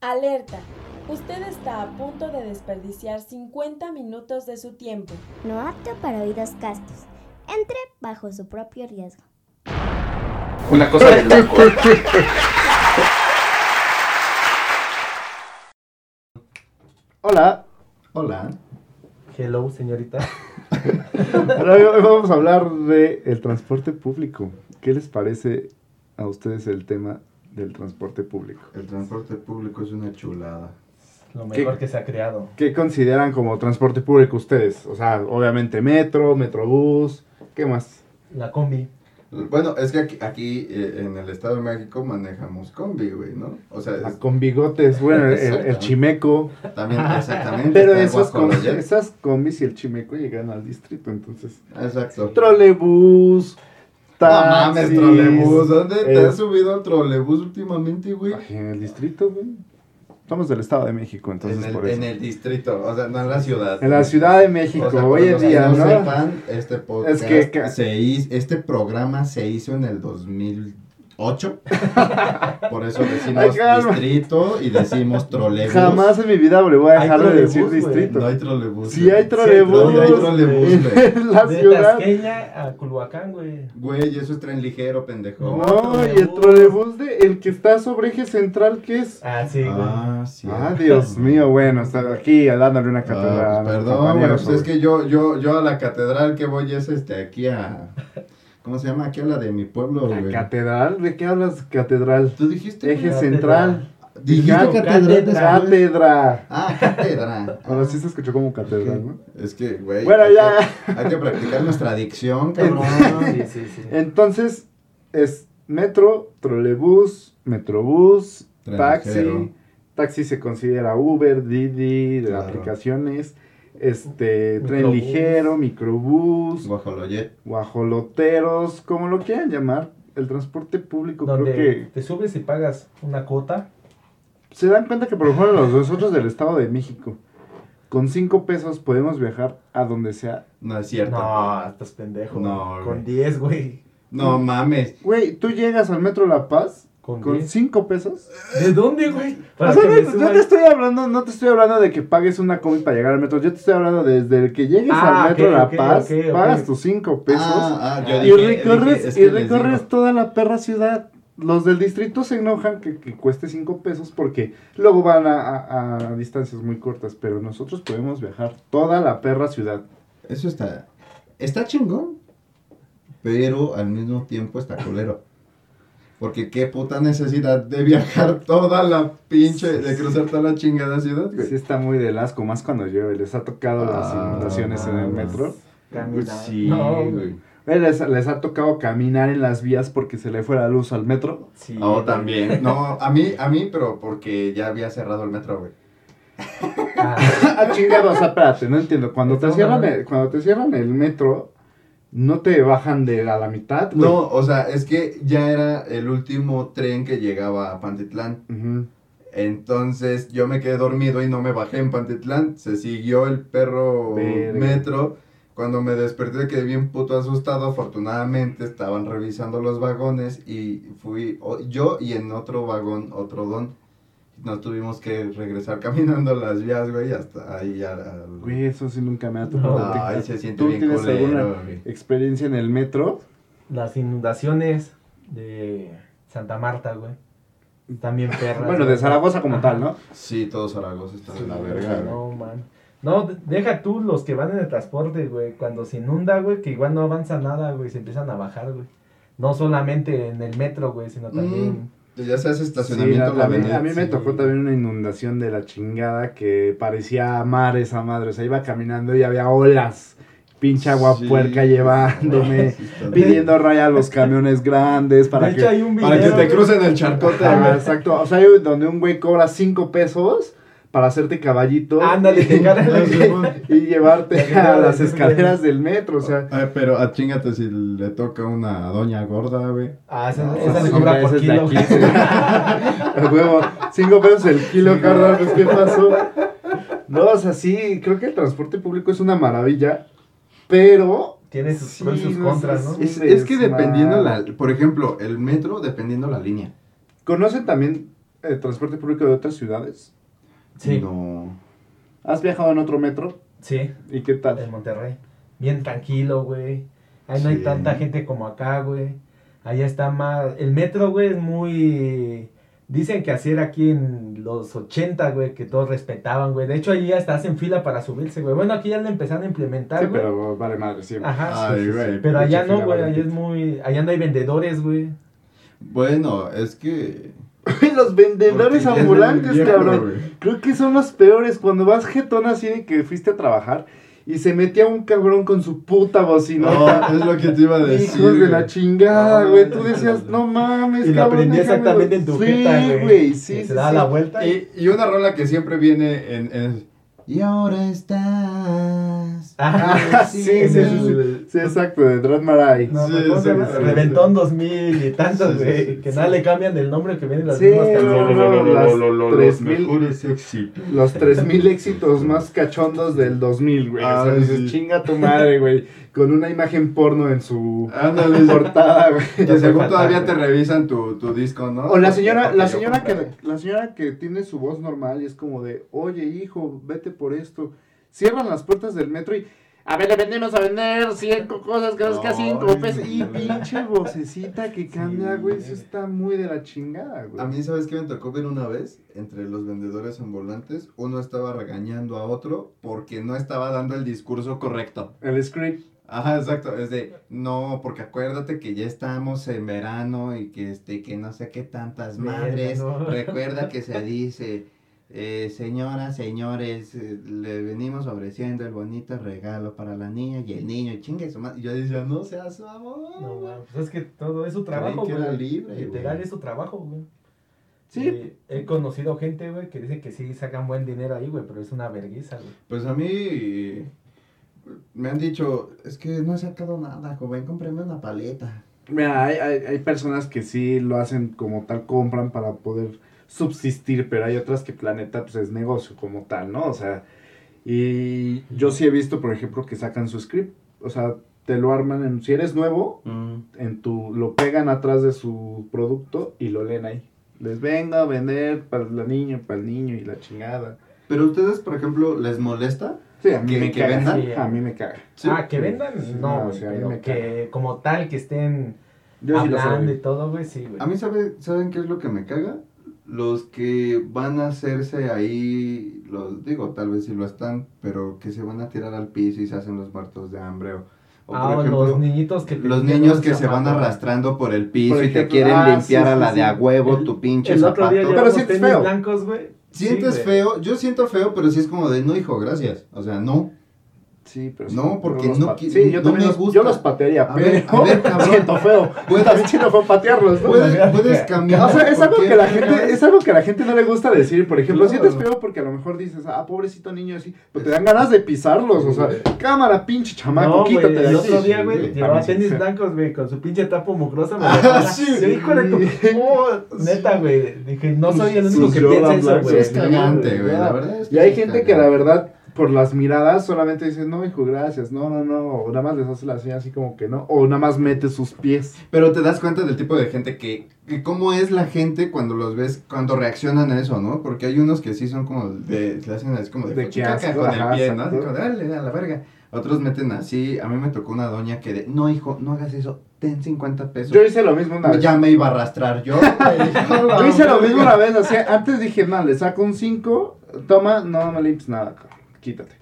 Alerta. Usted está a punto de desperdiciar 50 minutos de su tiempo. No apto para oídos castos. Entre bajo su propio riesgo. Una cosa de loco. Hola. Hola. Hello, señorita. Ahora hoy vamos a hablar de el transporte público. ¿Qué les parece a ustedes el tema del transporte público? El transporte público es una chulada. Lo mejor que se ha creado. ¿Qué consideran como transporte público ustedes? O sea, obviamente metro, metrobús, ¿qué más? La combi. Bueno, es que aquí, aquí, eh, en el Estado de México manejamos combi, güey, ¿no? O sea, La es- con bigotes, bueno, el, chimeco. también exactamente. Pero esos com- esas combis y el chimeco llegan al distrito, entonces. Exacto. Trolebús, No mames, trolebús. ¿Dónde te has subido al trolebús últimamente, güey? En el distrito, güey. Somos del Estado de México, entonces En el, por eso. en el distrito, o sea, no en la ciudad. En la Ciudad de México, O sea, hoy en día, no ¿no? sepan, este podcast Es que se hizo, este programa se hizo en el 2008. Por eso decimos Ay, distrito y decimos trolebús. Jamás en mi vida le voy a dejar de decir distrito. No hay trolebús. Sí hay trolebús. no, hay trolebús, güey. En la de ciudad. Tasqueña a Culhuacán, güey. Güey, eso es tren ligero, pendejo. No. No, y el trolebús de el que está sobre eje central, ¿qué es? Ah, sí, güey. Ah, sí. Ah, Dios mío, bueno, está aquí dándole una. Ah, a pues, perdón, güey, pues es que yo, yo, yo a la catedral que voy es este aquí a. ¿Cómo se llama? Aquí a la de mi pueblo, ¿La güey. catedral? ¿De qué hablas, catedral? ¿Tú dijiste? Eje central. Dijiste catedral. después? Cátedra. Ah, catedral. Bueno, sí se escuchó como catedral, ¿no? Es que, güey. Bueno, hay ya. que- Hay que practicar nuestra dicción, cabrón. Sí, sí, sí. Entonces, es metro, trolebús, metrobús, Tren taxi. ligero. Taxi se considera Uber, Didi, de Claro. aplicaciones. Este, tren ligero, microbús, Guajoloyet. guajoloteros, como lo quieran llamar. El transporte público Donde creo que te subes y pagas una cuota. se dan cuenta que por ejemplo los nosotros del Estado de México con cinco pesos podemos viajar a donde sea. No es cierto. No, estás pendejo. No, güey. güey. Con 10, güey. No mames. Güey, tú llegas al metro La Paz Con con 10. cinco pesos. ¿De dónde, güey? O sea, no, suban. te estoy hablando, no te estoy hablando de que pagues una combi para llegar al metro. Yo te estoy hablando desde el que llegues Ah, al metro ok, La Paz, pagas tus cinco pesos Ah, ah, yo y dije- recorres, dije, es y que recorres toda la perra ciudad. Los del distrito se enojan que, que cueste cinco pesos porque luego van a, a- a distancias muy cortas, pero nosotros podemos viajar toda la perra ciudad. Eso está. Está chingón. Pero al mismo tiempo está culero. Porque qué puta necesidad de viajar toda la pinche. De cruzar toda la chingada ciudad, güey. Sí está muy del asco, más cuando llueve. ¿Les ha tocado las Ah, inundaciones en el metro? Caminar. Sí, No, güey. Eh, ¿Les, les ha tocado caminar en las vías porque se le fue la luz al metro? Sí, No, güey. también. No, a mí, a mí, pero porque ya había cerrado el metro, güey. Ah, Ah, chingado, o sea, espérate, no entiendo. Cuando te, cierran el, cuando te cierran el metro, ¿no te bajan de la mitad? güey? No, o sea, es que ya era el último tren que llegaba a Pantitlán. Entonces yo me quedé dormido y no me bajé en Pantitlán. Se siguió el perro Verga. metro. Cuando me desperté quedé bien puto asustado. Afortunadamente estaban revisando los vagones y fui yo y en otro vagón otro don. Nos tuvimos que regresar caminando las vías, güey, hasta ahí ya. al- Güey, eso sí nunca me ha tocado. No, ¿Te- ahí se siente ¿Tú bien tienes culero, alguna güey. experiencia en el metro? las inundaciones de Santa Marta, güey. También perras. Bueno, de. Zaragoza como Ajá. tal, ¿no? Sí, todo Zaragoza está Sí, de la verga, güey. No, man. No, de- deja tú los que van en el transporte, güey. Cuando se inunda, güey, que igual no avanza nada, güey. Se empiezan a bajar, güey. No solamente en el metro, güey, sino también. Mm, ya se hace Sí, estacionamiento la- la también- avenida. a mí me tocó también una inundación de la chingada que parecía mar esa madre. O sea, iba caminando y había olas. Pinche agua Sí, puerca llevándome. pidiendo raya a los camiones grandes para que... hecho, hay un video. Para que te crucen el charcote, Ah, exacto. O sea, hay donde un güey cobra cinco pesos para hacerte caballito. Ándale, y, y llevarte a las escaleras del metro. O sea, Ay, pero a chingate si le toca una doña gorda, güey. Ah, esa, No, esa sí, le cobra por kilo. aquí, sí. A huevo, cinco pesos el kilo, carnal, pues ¿qué pasó? No, o sea, sí, creo que el transporte público es una maravilla, pero... Tiene sus Sí, pros y sus no, contras, sí, ¿no? sí. Es, es que dependiendo la... Por ejemplo, el metro dependiendo la línea. ¿Conocen también el transporte público de otras ciudades? Sí, No. ¿Has viajado en otro metro? sí, ¿Y qué en tal? Monterrey. Bien tranquilo, güey. Ahí no hay tanta gente como acá, güey. Allá está más... El metro, güey, es muy... Dicen que así era aquí en los 80, güey, que todos respetaban, güey. De hecho, ahí hasta hacen fila para subirse, güey. Bueno, aquí ya lo empezaron a implementar, Sí, güey. pero vale madre, siempre. Ajá. Ay, sí, sí. güey. Pero allá no, güey. Allá es muy... Allá no hay vendedores, güey. Bueno, es que. Los vendedores porque ambulantes, viejo, cabrón. Creo que son los peores. Cuando vas jetón así de que fuiste a trabajar y se metía un cabrón con su puta bocinota. No, es lo que te iba a decir. Hijos de la chingada, güey. Tú decías, no. mames, Y cabrón, aprendí déjamelo". exactamente en tu sí, güey. Sí, sí, Se daba sí. la vuelta y... Y, y una rola que siempre viene en. en- y ahora estás. Ah, sí, es sí, el- Sí, exacto, de Drad Marai. No, Sí, ¿cómo se sí, sí, Reventón 2000 y tantos, Sí, sí, güey. sí, que sí. nada le cambian del nombre que vienen las Sí, mismas no, canciones. no, no, las los 3000 mejores éxitos. Los 3000 éxitos más cachondos del 2000, güey. o sea, Ah, sí. chinga tu madre, güey. Con una imagen porno en su Ándale, portada, güey. Que según todavía te revisan tu, tu disco, ¿no? O la señora, la señora que la señora que tiene su voz normal y es como de, oye hijo, vete por esto. Cierran las puertas del metro y a ver, le vendemos a vender cinco cosas que es casi cinco Ay, pesos. Y no. pinche vocecita que cambia, güey. Eso está muy de la chingada, güey. A mí, ¿sabes qué me tocó ver una vez? Entre los vendedores ambulantes, uno estaba regañando a otro porque no estaba dando el discurso correcto. El script. Ajá, exacto. Es de, no, porque acuérdate que ya estamos en verano y que este, que no sé qué tantas madres. no. Recuerda que se dice, eh, señoras, señores, eh, le venimos ofreciendo el bonito regalo para la niña y el niño, chingue su madre. Yo decía, no seas mamón. No, man, pues es que todo es su trabajo, que era güey. libre, Literal güey. es su trabajo, güey. Sí. Y he conocido gente, güey, que dice que sí sacan buen dinero ahí, güey, pero es una vergüenza, güey. Pues a mí me han dicho, es que no he sacado nada, joven, cómprame una paleta. Mira, hay, hay, hay personas que sí lo hacen como tal, compran para poder subsistir, pero hay otras que planeta pues es negocio como tal, ¿no? O sea, y yo sí he visto, por ejemplo, que sacan su script, o sea, te lo arman en, si eres nuevo, en tu, lo pegan atrás de su producto y lo leen ahí. Les venga a vender para la niña, para el niño y la chingada. Pero ustedes, por ejemplo, ¿les molesta? Sí, a mí ¿Que- me que caga. vendan? Sí. A mí me caga. Sí. ah, que vendan, no, no, güey, sí, a mí pero que como tal que estén Yo sí lo hablando y todo, güey, sí, güey. A mí, sabe, ¿saben qué es lo que me caga? Los que van a hacerse ahí, los digo, tal vez sí lo están, pero que se van a tirar al piso y se hacen los muertos de hambre. O, o, ah, o los niñitos que los niños que se van arrastrando por el piso Por y te ejemplo, quieren ah, limpiar sí, a la sí. de a huevo El- tu pinche El otro día llevamos sientes tenis feo. blancos, güey. Sientes feo, yo siento feo, pero sí es como de no, hijo, gracias. O sea, no. Sí, pero No, porque no pa- qui- Sí, yo no me los, gusta. yo los patearía, A pero ver, a ver, cabrón. siento feo. Puedes- También siento feo patearlos, ¿no? Puedes, puedes cambiar. O sea, es algo que la gente, es algo que a la gente no le gusta decir. Por ejemplo, Claro. sientes feo porque a lo mejor dices, ah, pobrecito niño así, pero te dan ganas de pisarlos. O sea, cámara, pinche chamaco, No, quítate de el otro día, güey, llevaba tenis blancos, güey, con su pinche tapo mugrosa. Me Ah, sí. Tu... Neta, güey, dije, no soy el único que piensa eso, güey. Es cagante, güey, la verdad es que Y hay gente que la verdad, por las miradas, solamente dice, no, hijo, gracias. No, no, no. O nada más les hace la señal así como que no. O nada más mete sus pies. Pero te das cuenta del tipo de gente que, que cómo es la gente cuando los ves, cuando reaccionan a eso, ¿no? Porque hay unos que sí son como de, le hacen así como de, De asco, con el pie, ¿no? Como dale, a la verga. Otros meten así, a mí me tocó una doña que de, no hijo, no hagas eso, ten 50 pesos. Yo hice lo mismo una vez. ya me iba a arrastrar yo. Yo hice lo mismo una vez, así, antes dije, no, le saco un 5, toma, no me limpies nada, quítate.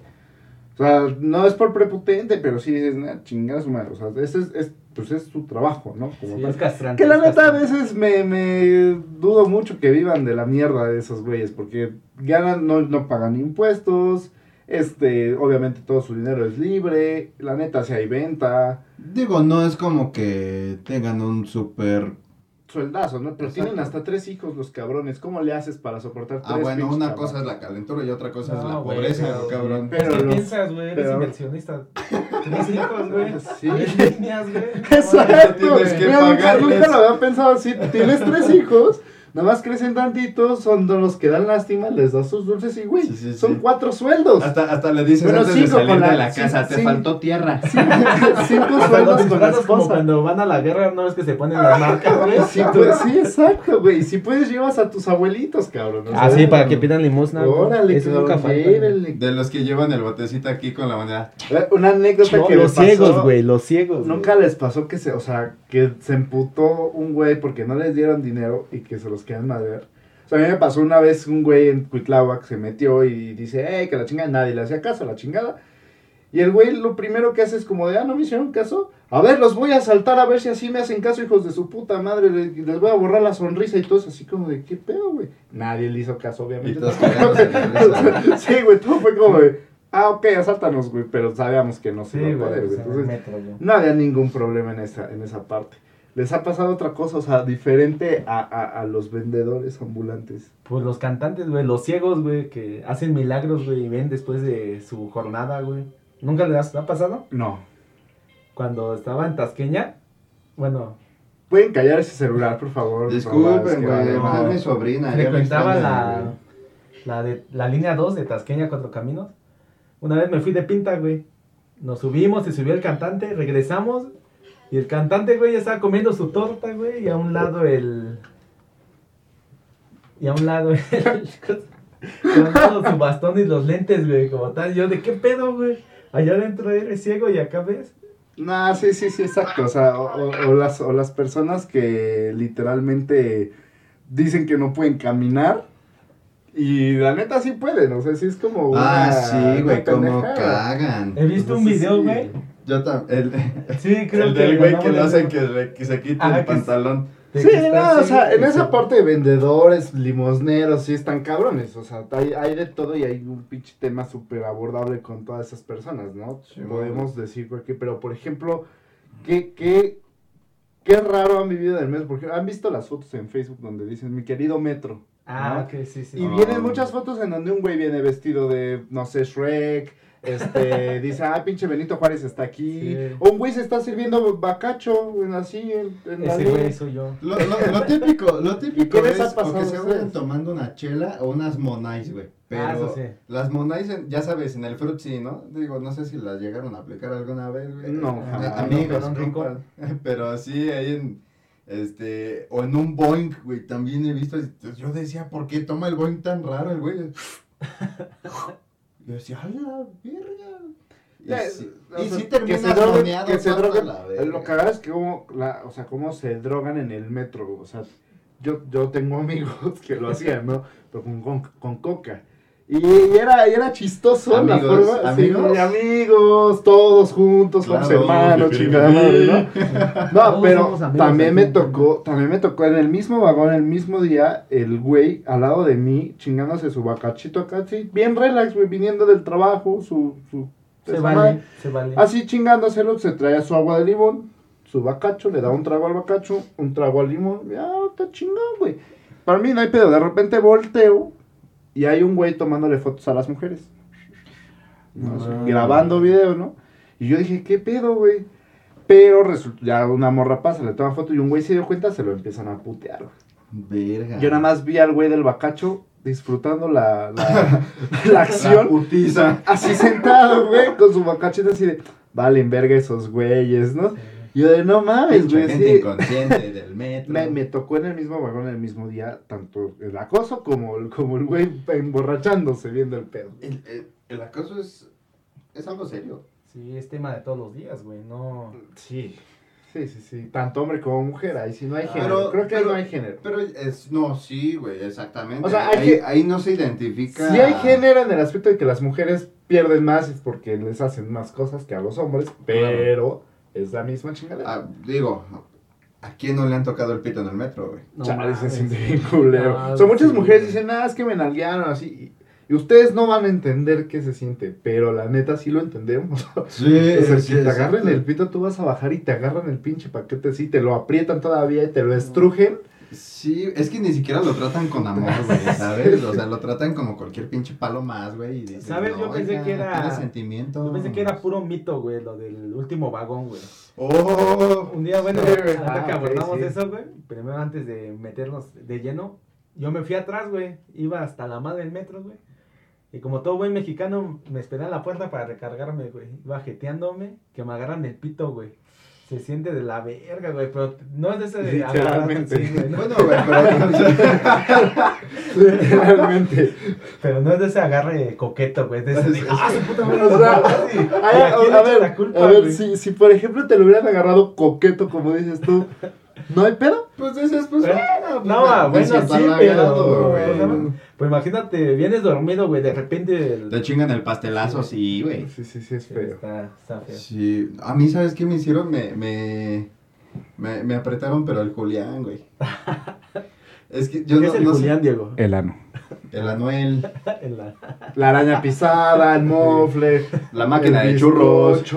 O sea, no es por prepotente, pero sí dices, nah, chingada su madre, o sea, ese es, es, pues es su trabajo, ¿no? Como Sí, tal. es castrante. Que la neta a veces me, me dudo mucho que vivan de la mierda de esos güeyes, porque ganan, no, no pagan impuestos, este, obviamente todo su dinero es libre, la neta si hay venta, Digo, no es como que tengan un súper... sueldazo, ¿no? Pero Exacto. tienen hasta tres hijos los cabrones, ¿cómo le haces para soportar tres Ah, bueno, pinches una cabrones? cosa es la calentura y otra cosa es la pobreza, pero- cabrón. Pero ¿Qué los- piensas, güey? Eres pero- inversionista. Tienes hijos, güey. Sí. Tienes niñas, güey. Exacto. Tienes que Mira, nunca lo había pensado así. Tienes tres hijos, nada más crecen tantito, son de los que dan lástima, les das sus dulces y, güey, Sí, sí, son sí. cuatro sueldos. Hasta, hasta le dices Bueno, antes de cinco salir con la- de la sí, casa, te sí. faltó tierra. Cinco los sueldos con la disfraces como esposa. cuando van a la guerra, no es que se ponen las marcas, güey. Sí, pues, sí, exacto, güey. Y si puedes, llevas a tus abuelitos, cabrón. Ah, sí, para que pidan limosna. güey. Órale, Eso nunca falta. De los que llevan el botecito aquí con la moneda. Eh, Una anécdota que los pasó, ciegos, güey, los ciegos. Nunca les pasó que se, o sea, que se emputó un güey porque no les dieron dinero y que se los quedan madrear. O sea, a mí me pasó una vez un güey en Cuitláhuac se metió y dice, hey, que la chingada, nadie le hacía caso la chingada. Y el güey lo primero que hace es como de, ah, no me hicieron caso. A ver, los voy a saltar a ver si así me hacen caso, hijos de su puta madre. le- Les voy a borrar la sonrisa y todos así como de, ¿qué pedo, güey? Nadie le hizo caso, Y obviamente. todos de risa. sí, güey, todo fue como de, ah, ok, asáltanos, güey, pero sabíamos que no se Sí, iba a poder, güey. Entonces, metro, no había ningún problema en esa, en esa parte. ¿Les ha pasado otra cosa, o sea, diferente a, a, a los vendedores ambulantes? Pues los cantantes, güey, los ciegos, güey, que hacen milagros, güey, y ven después de su jornada, güey. ¿Nunca les ha pasado? No. Cuando estaba en Tasqueña, bueno, ¿Pueden callar ese celular, por favor? Disculpen, güey. no. es mi sobrina. frecuentaba la, la, de, la línea 2 de Tasqueña Cuatro Caminos. Una vez me fui de pinta, güey. Nos subimos, se subió el cantante, regresamos. Y el cantante, güey, ya estaba comiendo su torta, güey. Y a un lado el. Y a un lado el. y a lado su bastón y los lentes, güey, como tal. Yo, ¿de qué pedo, güey? Allá adentro eres ciego y acá ves. No, sí, sí, sí, exacto. O sea, o- o las, o las personas que literalmente dicen que no pueden caminar. Y la neta sí pueden, o sea, sí es como. Ah, una- sí, güey, pendejada. cagan. He visto un video, sí. güey. Yo también. El, Sí, creo el que. del güey que lo hacen que, se quite Ajá, el que es- pantalón. Sí, no, o sea, en esa parte de vendedores, limosneros, sí están cabrones. O sea, hay, hay de todo y hay un pinche tema súper abordable con todas esas personas, ¿no? Sí, Podemos decir cualquier, pero por ejemplo, ¿qué, qué, qué raro han vivido del mes? Porque han visto las fotos en Facebook donde dicen mi querido metro. Ah, ¿no? ok, sí, sí. Y Ah. vienen muchas fotos en donde un güey viene vestido de, no sé, Shrek. Este, dice, ah, pinche Benito Juárez está aquí. Sí. O un güey se está sirviendo bacacho, en así, en, en Ese güey soy yo. Lo, lo, lo típico, lo típico es pasado o que a se vayan tomando una chela o unas monais, güey. Pero Ah, eso sí. las monais, ya sabes, en el fruit sí, ¿no? Digo, no sé si las llegaron a aplicar alguna vez, güey. No, Ah, jamás. amigos, No, pero rico. compas. Pero sí, ahí en, este, o en un Boeing, güey, también he visto, yo decía, ¿por qué toma el Boeing tan raro el güey? Yo decía, ¡a la verga! Y Ya, sí, o y sea, sí que se moneado que se. Lo cagado es que como, la, o sea, cómo se drogan en el metro, o sea, yo, yo tengo amigos que lo hacían, ¿no? Pero con, con, con coca. Y, y era, y era chistoso la Amigos, forma. amigos. Sí, amigos, todos juntos, somos Claro, hermanos, chingada madre, ¿no? No, pero somos también me tocó, también me tocó en el mismo vagón, el mismo día, el güey al lado de mí, chingándose su bacachito acá, así, bien relax, güey, viniendo del trabajo, su, su Se vale, madre. se vale. Así chingándoselo, se traía su agua de limón, su bacacho, le da un trago al bacacho, un trago al limón, ya, está chingón, güey. Para mí no hay pedo, de repente volteo y hay un güey tomándole fotos a las mujeres. ¿no? Ah. Grabando video, ¿no? Y yo dije, ¿qué pedo, güey? Pero resulta, ya una morra pasa, le toma foto y un güey se dio cuenta, se lo empiezan a putear. güey. Verga. Yo nada más vi al güey del bacacho disfrutando la, la, acción. Así sentado, güey, con su bacachito así de, valen verga esos güeyes, ¿no? Y yo de, no mames, güey, gente sí. inconsciente del metro. Me, me tocó en el mismo vagón el mismo día, tanto el acoso como, el- como el güey emborrachándose viendo el pedo. El, el- el acoso es, es algo serio. Sí, es tema de todos los días, güey. No. Sí, sí, sí, sí. Tanto hombre como mujer, ahí sí no hay Pero- género. Creo que ahí pero- no hay género. Pero es, no, sí, güey, exactamente. O sea, hay ahí, que- ahí no se identifica. Sí hay género en el aspecto de que las mujeres pierden más es porque les hacen más cosas que a los hombres, pero es la misma chingadera. Ah, digo, ¿a quién no le han tocado el pito en el metro, güey? no Chale, se siente bien culero. Ah, o sea, muchas sí. mujeres dicen, ah, es que me nalguearon así. Y, ustedes no van a entender qué se siente, pero la neta sí lo entendemos. Sí, o sea, si te agarran el pito, tú vas a bajar y te agarran el pinche paquete así, te lo aprietan todavía y te lo estrujen. Sí, es que ni siquiera lo tratan con amor, güey, ¿sabes? O sea, lo tratan como cualquier pinche palo más, güey. y dicen, ¿Sabes? Yo pensé "Oiga, que era- sentimiento. Yo pensé que era puro mito, güey, lo del último vagón, güey. ¡Oh! Un día, bueno, Sí, güey. ahorita Ah, que ok, abordamos sí. eso, güey, primero antes de meternos de lleno, yo me fui atrás, güey. Iba hasta la madre del metro, güey. Y como todo buen mexicano, me esperé a la puerta para recargarme, güey. Iba jeteándome, que me agarran el pito, güey. Se siente de la verga, güey, pero no es de ese de Literalmente. güey, ¿no? Bueno, güey, pero... Realmente. Pero no es de ese agarre coqueto, güey. De ese de, ¡ah, su puta madre! O sea, Sí. Ay, ¿Y a ver, la culpa, a ver, si, si por ejemplo te lo hubieran agarrado coqueto, como dices tú, ¿no hay pedo? Pues dices, pues Bueno, bueno. No, pues, ah, me bueno, sí, pero. Pues imagínate, vienes dormido, güey, de repente. el- Te chingan el pastelazo, sí, güey. Sí, sí, sí, es Sí, feo. Está, está feo. Sí, a mí, ¿sabes qué me hicieron? Me, me, me, me apretaron, pero el Julián, güey. Es que yo ¿Qué no, es el no sé- Julián, Diego? El ano. El Anuel, la- La araña pisada, el mofle, La máquina de churros.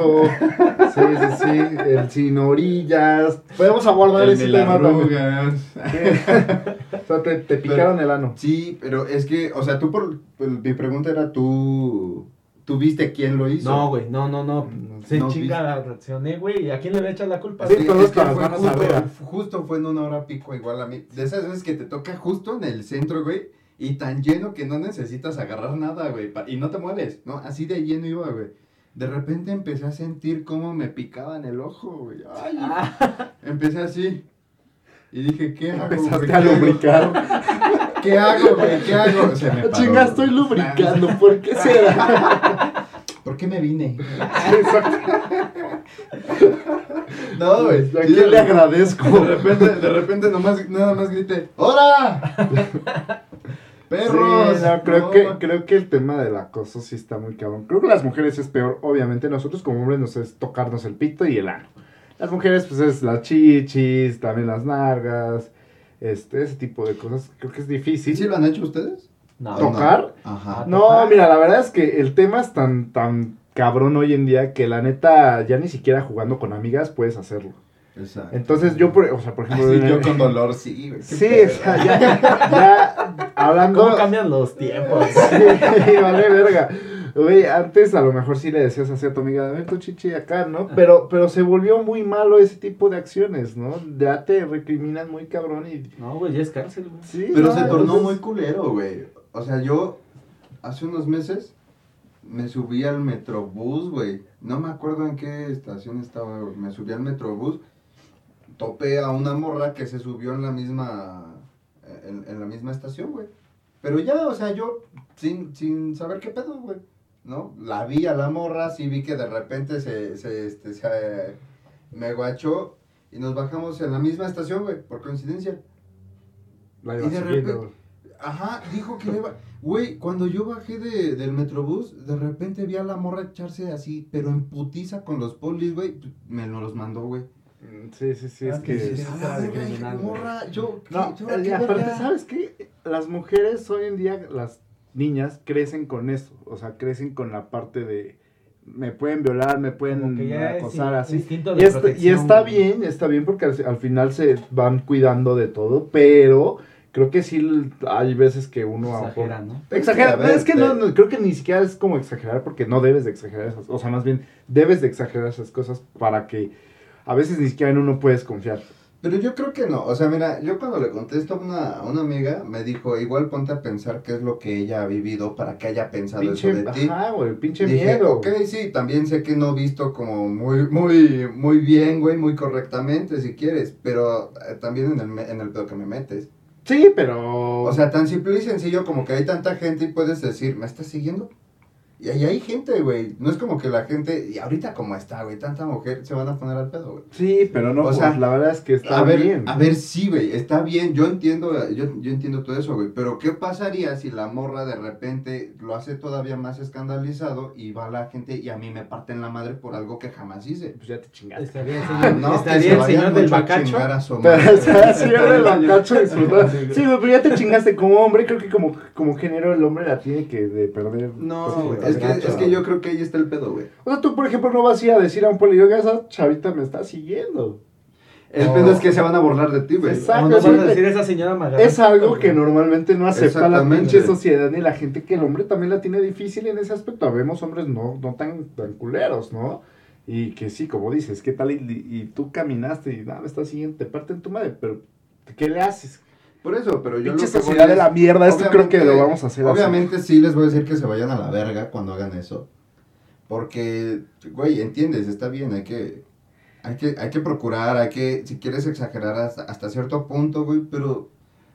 Sí, sí, sí, el sin orillas. Podemos abordar el ese tema también. O sea, te, te picaron el ano. Sí, pero es que, o sea, tú por... mi pregunta era, ¿tú, ¿tú viste quién lo hizo? No, güey, no, no, no. No, Se no, chinga, reaccioné, güey. ¿Y a quién le voy a echar la culpa? Sí, Sí, todos es que fue justo, justo fue en una hora pico igual a mí. De esas veces que te toca justo en el centro, güey. Y tan lleno que no necesitas agarrar nada, güey. Y no te mueves, ¿no? Así de lleno iba, güey. De repente empecé a sentir cómo me picaba en el ojo, güey. Ay, Ah. empecé así. Y dije, ¿qué hago? Empezaste ¿Qué a lubricar. ¿Qué hago, güey? ¿Qué hago? Se me paró, Chinga, estoy lubricando. ¿Por qué será? ¿Por qué me vine? Exacto. No, güey. ¿A Sí, quién le de- agradezco? De repente, de repente nomás, nada más grité, ¡Hora! ¡Perros! Sí, no, creo, No, que, creo que el tema del acoso sí está muy cabrón. Creo que las mujeres es peor. Obviamente, nosotros como hombres nos es tocarnos el pito y el ano. Las mujeres, pues es las chichis, también las nargas, este, ese tipo de cosas. Creo que es ¿Sí, difícil. sí lo han hecho ustedes? No, ¿To- ¿Tocar? Ajá. No, mira, la verdad es que el tema es tan, tan cabrón hoy en día que la neta, ya ni siquiera jugando con amigas puedes hacerlo. Exacto. Entonces yo, por, o sea, por ejemplo... Así yo con dolor, sí, Sí, o sea, ya, ya hablando... ¿Cómo cambian los tiempos? Sí, vale, verga. Güey, antes a lo mejor sí le decías así a tu amiga, a ver tu chichi acá, ¿no? Pero, pero se volvió muy malo ese tipo de acciones, ¿no? Ya te recriminan muy cabrón y... No, güey, ya es cárcel, güey. Sí, Pero no, se tornó entonces- muy culero, güey. O sea, yo hace unos meses me subí al Metrobús, güey. No me acuerdo en qué estación estaba, güey. Me subí al Metrobús, topé a una morra que se subió en la misma en, en la misma estación, güey. Pero ya, o sea, yo sin, sin saber qué pedo, güey. ¿No? La vi a la morra, sí vi que de repente se, se, este, se me guachó y nos bajamos en la misma estación, güey, por coincidencia. La Y de subiendo. repente- Ajá, dijo que le iba. Güey, cuando yo bajé de, del metrobús, de repente vi a la morra echarse así, pero en putiza con los polis, güey. Me los mandó, güey. Mm, Sí, sí, sí, es Ah, que... sí, sí, Dices, sí, "A estaba la verga, discriminando, güey". morra, yo. No, ¿qué- y yo- aparte? ¿sabes qué? Las mujeres hoy en día, las niñas, crecen con eso. O sea, crecen con la parte de... Me pueden violar, me pueden acosar así. Y, de está, y bien, está bien porque al, al final se van cuidando de todo, pero creo que sí hay veces que uno Exagera, ¿no? Exagera, ver, es que no, creo que ni siquiera es como exagerar porque no debes de exagerar esas, o sea, más bien debes de exagerar esas cosas para que a veces ni siquiera en uno puedes confiar. Pero yo creo que no. O sea, mira, yo cuando le contesto a una, a una amiga, me dijo, igual ponte a pensar qué es lo que ella ha vivido para que haya pensado Pinche, eso de ti. ajá, güey, pinche Dije, miedo. ok, sí, también sé que no visto como muy, muy, muy bien, güey, muy correctamente, si quieres, pero eh, también en el, me- en el pedo que me metes. Sí, pero... O sea, tan simple y sencillo como que hay tanta gente y puedes decir, ¿me estás siguiendo? Y ahí hay gente, güey. No es como que la gente, y ahorita como está, güey, tanta mujer se van a poner al pedo, güey. sí, pero no, o pues, sea, la verdad es que está a ver, bien. a ver, sí, güey, está bien, yo entiendo, yo, yo entiendo todo eso, güey, pero ¿qué pasaría si la morra de repente lo hace todavía más escandalizado y va la gente y a mí me parten la madre por algo que jamás hice? Pues ya te chingaste. Estaría el Ah, señor, no, que estaría el señor del bacacho. chingar a su Pero madre. está así el bacacho disfrutando. Sí, güey, pero ya te chingaste como hombre. Creo que como, como género el hombre la tiene que de perder. No, Pues, güey, es que, gacho. es que yo creo que ahí está el pedo, güey. O sea, tú, por ejemplo, no vas a ir a decir a un poli, oiga, esa chavita me está siguiendo. El No. pedo es que se van a burlar de ti, güey. Exacto. ¿Cómo nos sí, van a te- decir esa señora me agarró Es algo que normalmente no acepta la pinche sociedad ni la gente que el hombre también la tiene difícil en ese aspecto. Vemos hombres no, no tan, tan culeros, ¿no? Y que sí, como dices, ¿qué tal? Y, y tú caminaste y nada, me estás siguiendo, te parten tu madre, pero ¿qué le haces? Por eso, pero yo Pinche lo que voy sociedad de es- la mierda, esto creo que obviamente- lo vamos a hacer así. Obviamente sí les voy a decir que se vayan a la verga cuando hagan eso. Porque, güey, entiendes, está bien, hay que, hay que, hay que procurar, hay que, si quieres exagerar hasta, hasta cierto punto, güey, pero,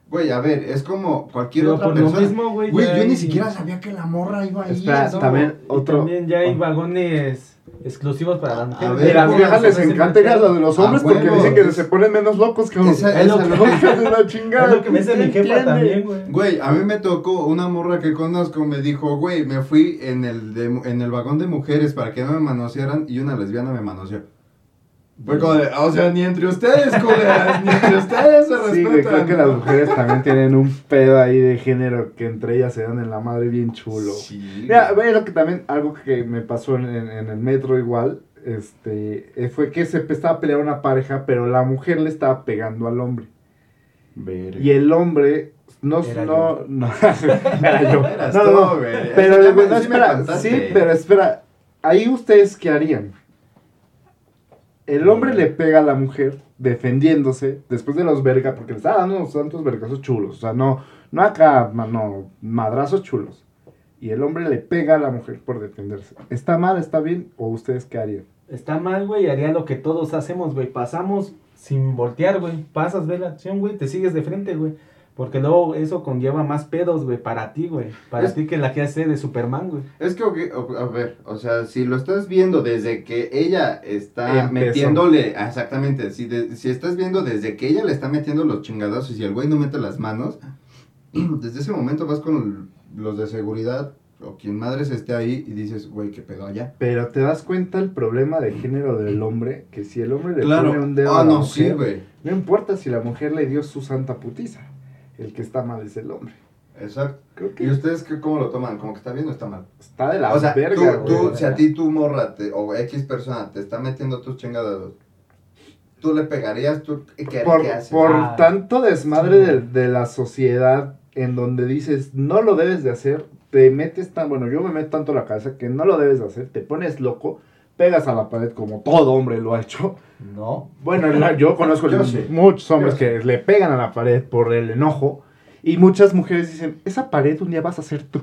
güey, a ver, es como cualquier Pero otra por lo persona. mismo, güey, yo ni siquiera sabía que la morra iba ahí. Espera, también Y otro. también ya hay vagones exclusivos para las mujeres. ver, Y las ¿cómo viejas les Ese encanta ir a mercado. los de los A hombres porque dicen que se ponen menos locos que los Es lo esa- que- chingada. Es lo que me dice mi jefa ¿Entiende? también, güey. Güey, a mí me tocó una morra que conozco, me dijo, güey, me fui en el, de- en el vagón de mujeres para que no me manosearan y una lesbiana me manoseó. Fue como de, o sea, ni entre ustedes, culeras, ni entre ustedes se Sí, güey, creo respetan. que las mujeres también tienen un pedo ahí de género que entre ellas se dan en la madre bien chulo. Sí, Mira, güey. bueno, que también algo que me pasó en, en- en el metro igual, este, eh, fue que se estaba peleando una pareja, pero la mujer le estaba pegando al hombre. Y el hombre, no, Era no, yo. no, era yo. Eras No, no, no. güey. Pero, sí, pero espera, ahí ustedes qué harían? El hombre le pega a la mujer defendiéndose después de los vergas, porque le estaba dando unos tantos vergazos chulos, o sea, no, no acá, no, madrazos chulos. Y el hombre le pega a la mujer por defenderse. ¿Está mal, está bien? ¿O ustedes qué harían? Está mal, güey, haría lo que todos hacemos, güey. Pasamos sin voltear, güey. Pasas, ve la acción, güey, te sigues de frente, güey. Porque luego eso conlleva más pedos, güey, para ti, güey. Para Es- ti que la que hace de Superman, güey. Es que, a ver, o sea, si lo estás viendo desde que ella está Empezó. metiéndole, ah, exactamente, si, de- si estás viendo desde que ella le está metiendo los chingadazos y el güey no mete las manos, desde ese momento vas con los de seguridad o quien madres esté ahí y dices, güey, qué pedo allá. Pero te das cuenta el problema de género del hombre, que si el hombre le Claro, pone un dedo ah, a la no, mujer, sí, güey, no importa si la mujer le dio su santa putiza. El que está mal es el hombre. exacto. Creo ¿Y ustedes qué, cómo lo toman? ¿Como que está bien o está mal? está de la o sea, verga, tú, tú, güey. si a ti tu morra te- o X persona te está metiendo tus chingadazos, ¿tú le pegarías? ¿Tú qué, por, qué haces? por Ah, tanto desmadre sí. de, de la sociedad en donde dices no lo debes de hacer, te metes tan, bueno, yo me meto tanto la cabeza que no lo debes de hacer, te pones loco, pegas a la pared como todo hombre lo ha hecho. No. Bueno, la- yo conozco Yo sí. muchos hombres Yo que le pegan a la pared por el enojo y muchas mujeres dicen, esa pared un día vas a ser tú.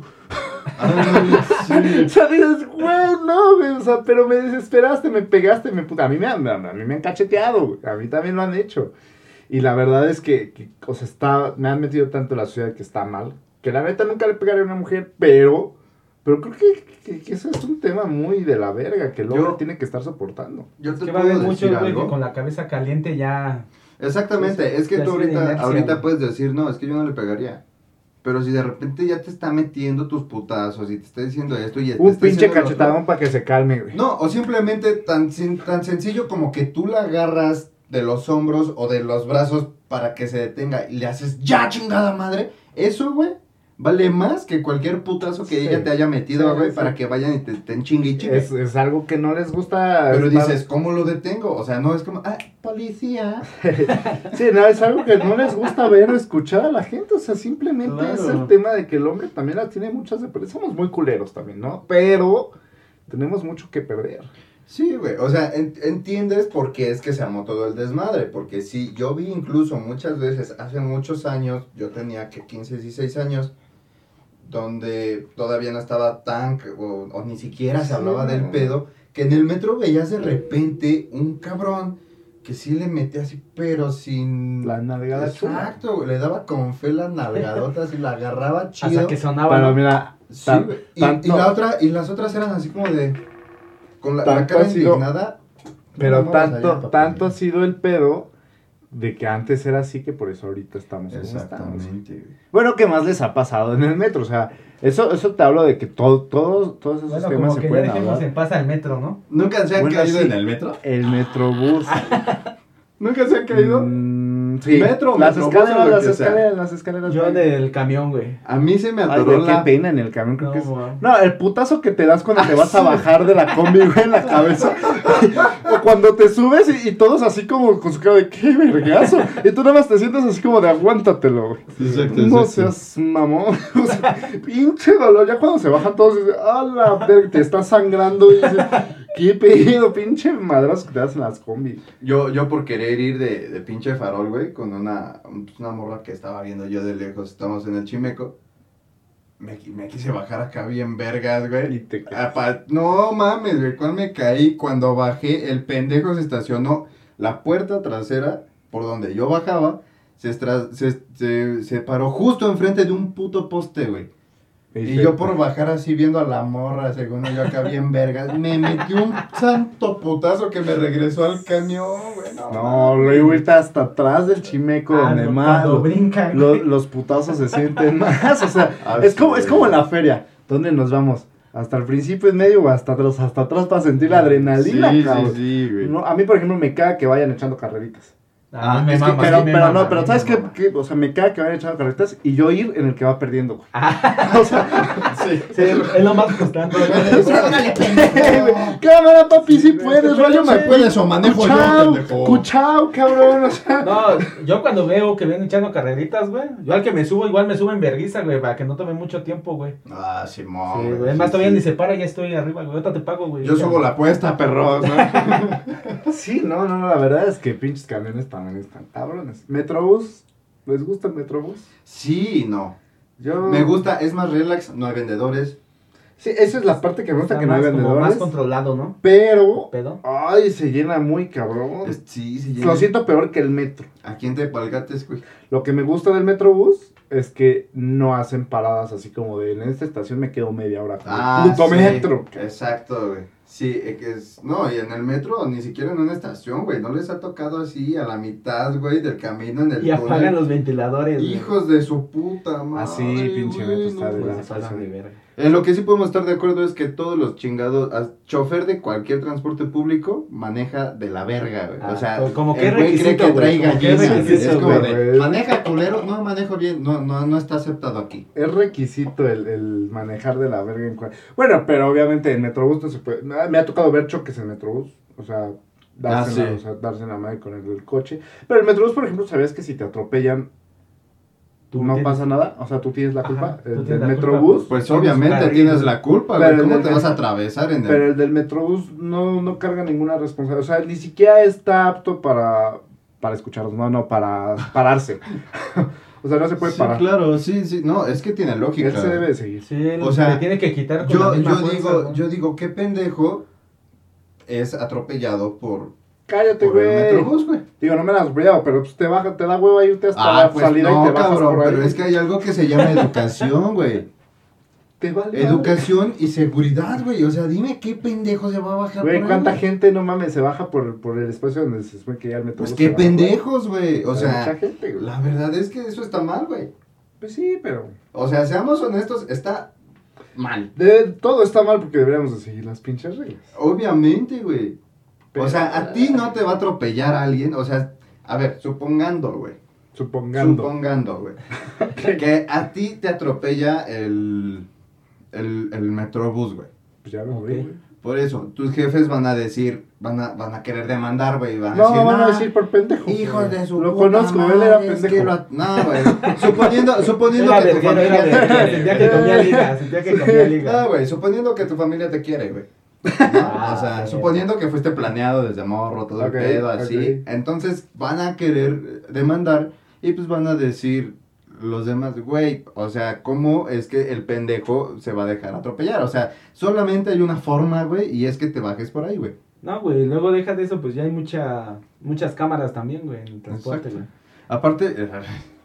Ah, sí. O sea, dices, güey, no, güey, o sea, pero me desesperaste, me pegaste, me puta. A mí me han, a mí me han cacheteado, güey, a mí también lo han hecho. Y la verdad es que, que, o sea, está, me han metido tanto en la sociedad que está mal, que la neta nunca le pegaré a una mujer, pero, pero creo que, que- que eso es un tema muy de la verga, que el hombre Yo- tiene que estar soportando. Yo Es te que va a puedo haber decir muchos, güey, que algo. con la cabeza caliente ya. Exactamente, es que tú ahorita, inercia, ahorita puedes decir, no, es que yo no le pegaría. Pero si de repente ya te está metiendo tus putazos y te está diciendo esto y Un pinche cachetadón para que se calme, güey. No, o simplemente tan, sin- tan sencillo como que tú la agarras de los hombros o de los brazos para que se detenga y le haces ya chingada madre. Eso, güey, vale más que cualquier putazo que Sí. ella te haya metido, güey, sí. para que vayan y te estén chingue y chingue. Es, es algo que no les gusta. Pero dices, ¿cómo lo detengo? O sea, no es como, ah, policía. Sí, no, es algo que no les gusta ver o escuchar a la gente. O sea, simplemente Claro. es el tema de que el hombre también la tiene muchas de perder. Somos muy culeros también, ¿no? Pero tenemos mucho que perder. Sí, güey, o sea, en- entiendes por qué es que se armó todo el desmadre, porque sí, yo vi incluso muchas veces, hace muchos años, yo tenía que 15, 16 años, donde todavía no estaba tan, o, o ni siquiera se hablaba Sí. del pedo, que en el metro veías de repente un cabrón que sí le metía así, pero sin... La nalgada chula. Exacto, güey, le daba con fe las nalgadotas y la agarraba chido. Hasta que sonaba. Pero mira, Sí, tan- y, tanto- y la otra, y las otras eran así como de, con la, la cara indignada. pero No, vamos allá, tanto, tanto ha sido el pedo de que antes era así que por eso ahorita estamos como estamos. Exactamente. güey. Bueno, ¿qué más les ha pasado en el metro? O sea, eso, eso te hablo de que todo, todo, todos esos Bueno, temas como se que ya pueden dejemos hablar. en paz al metro, ¿no? ¿Nunca se han Bueno, caído sí. en el metro? El metrobús. ¿Nunca se han caído? Mm, sí. Metro, las escaleras, las escaleras, las escaleras. Yo güey. del camión, güey. A mí se me Ay, atoró qué la... pena en el camión, creo No, que es... No, el putazo que te das cuando te vas a bajar de la combi, güey, en la cabeza. o cuando te subes y, y todos así como con su cara de qué vergazo. Y tú nada más te sientes así como de aguántatelo, güey. Exacto, No exacto. seas mamón. O sea, pinche dolor. Ya cuando se bajan todos, dices, a la verga, te está sangrando. Y dices, ¿Qué pedido, pinche madrazo que te das en las combi? Yo, yo por querer ir de, de pinche farol, güey, con una, una morra que estaba viendo yo de lejos, estamos en el Chimeco, me, me quise bajar acá bien vergas, Y güey. te Apa- No mames, güey, cuál me caí cuando bajé, el pendejo se estacionó la puerta trasera por donde yo bajaba, se, se, se, se paró justo enfrente de un puto poste, güey. Y yo por bajar así viendo a la morra, según yo acá bien vergas, me metí un santo putazo que me regresó al camión, güey. No, No, luego irte hasta atrás del chimeco Ah, donde no, más cuando lo- brincan, lo- güey. los putazos se sienten más. O sea, es como, es güey. como en la feria. ¿Dónde nos vamos? ¿Hasta el principio, en medio o hasta atrás? Hasta atrás para sentir la adrenalina, sí, cabrón. sí, sí, güey. No, a mí, por ejemplo, me caga que vayan echando carreritas. A mí me es que- mama, pero, sí me pero mama, no, pero ¿sabes me qué, qué? O sea, me caga que vayan echando carreritas y yo ir en el que va perdiendo, güey. Ah. O sea, Sí. Sí, es lo más frustrante. Cámara, papi, si Sí, puedes, sí, sí, me puedes o manejo yo, Cuchao, pendejo. Cuchao, cabrón, o sea. No, yo cuando veo que vienen echando carreritas, güey, yo al que me subo igual me subo en vergüenza, güey, para que no tome mucho tiempo, güey. Ah, Simón. Sí, güey, es sí, más, todavía sí. ni se para, ya estoy arriba, güey, ahorita te pago, güey. Yo subo la apuesta, perros, ¿no? Sí, no, no, no, la verdad es que pinches camiones también están cabrones. Metrobús, ¿les gusta el Metrobús? Sí, no. Yo... Me gusta, es más relax, no hay vendedores. Sí, esa es la parte que me gusta, Está que no hay más, como vendedores. más controlado, ¿no? Pero, Pedo. ay, se llena muy cabrón. Es- sí, sí. Lo siento peor que el metro. Aquí en Tepalcates, güey. Lo que me gusta del Metrobús es que no hacen paradas así como de en esta estación me quedo media hora. Ah, Pluto sí. Metro. Exacto, güey. Sí, es que es... No, y en el metro, ni siquiera en una estación, güey. No les ha tocado así a la mitad, güey, del camino en el Y túnel. apagan los ventiladores, güey. Hijos de su puta madre. Así, pinche güey, metro está de la- pasan de verga. En lo que sí podemos estar de acuerdo es que todos los chingados, chofer de cualquier transporte público maneja de la verga, güey. Ah, o sea, como- como que el güey cree requisito, que trae es como de, maneja culero, no manejo bien, no, no, no está aceptado aquí. Es requisito el, el manejar de la verga en cual... Bueno, pero obviamente en Metrobús no se puede... Me ha- tocado ver choques en Metrobús. O sea, darse, Ah, la, o sea, darse la madre con el, el coche. Pero el Metrobús, por ejemplo, ¿sabías que si te atropellan Tú no tienes- pasa nada? O sea, tú tienes la culpa. el del la culpa, Metrobús... Pues Tienes obviamente tienes la culpa, Pero güey. ¿Cómo te vas a atravesar en el... Pero el del Metrobús no, no carga ninguna responsabilidad. O sea, ni siquiera está apto para, para escucharnos. No, no, para pararse. o sea, no se puede Sí, parar. claro, sí, sí. No, es que tiene lógica. Él se debe de seguir. Sí, él O sea, te tiene que quitar con la Yo, misma yo fuerza, digo, ¿no? yo digo, qué pendejo es atropellado por, Cállate, por el güey. Metrobús, güey. Digo, no me las atropellado, pero pues te baja, te da hueva irte hasta Ah, la pues salida y no, te bajas cabrón, por ahí. pero es que hay algo que se llama educación, güey. Te vale Educación y seguridad, güey. O sea, dime qué pendejo se va a bajar Güey, por ahí, ¿cuánta güey? gente, no mames, se baja por, por el espacio donde se supone que ya el Metrobús Pues qué pendejos, güey. O sea, mucha gente, güey. la verdad es que eso está mal, güey. Pues sí, pero... O sea, seamos honestos, está mal. de- todo está mal porque deberíamos de seguir las pinches reglas. Obviamente, güey. Pero- O sea, a ti no te va a atropellar alguien. O sea, a ver, supongando, güey. Supongando. Supongando, güey. Que a ti te atropella el, el, el metrobús, güey. Pues ya me morí, güey. Por eso, tus jefes van a decir, van a, van a querer demandar, güey. Van a No, decir, van a "Nah, decir por pendejo. Hijo de su Lo puta conozco, él era pendejo. que lo- No, güey. Suponiendo, suponiendo Era que tu era familia te. Sentía que comía liga, sentía que comía No, güey, suponiendo que tu familia te quiere, güey. Ah, o sea, suponiendo que fuiste planeado desde morro, todo el pedo, así. Entonces van a querer demandar y pues van a decir los demás, güey, o sea, ¿cómo es que el pendejo se va a dejar atropellar? O sea, solamente hay una forma, güey, y es que te bajes por ahí, güey. No, güey, luego deja de eso, pues ya hay mucha, muchas cámaras también, güey, en el transporte, güey. Aparte,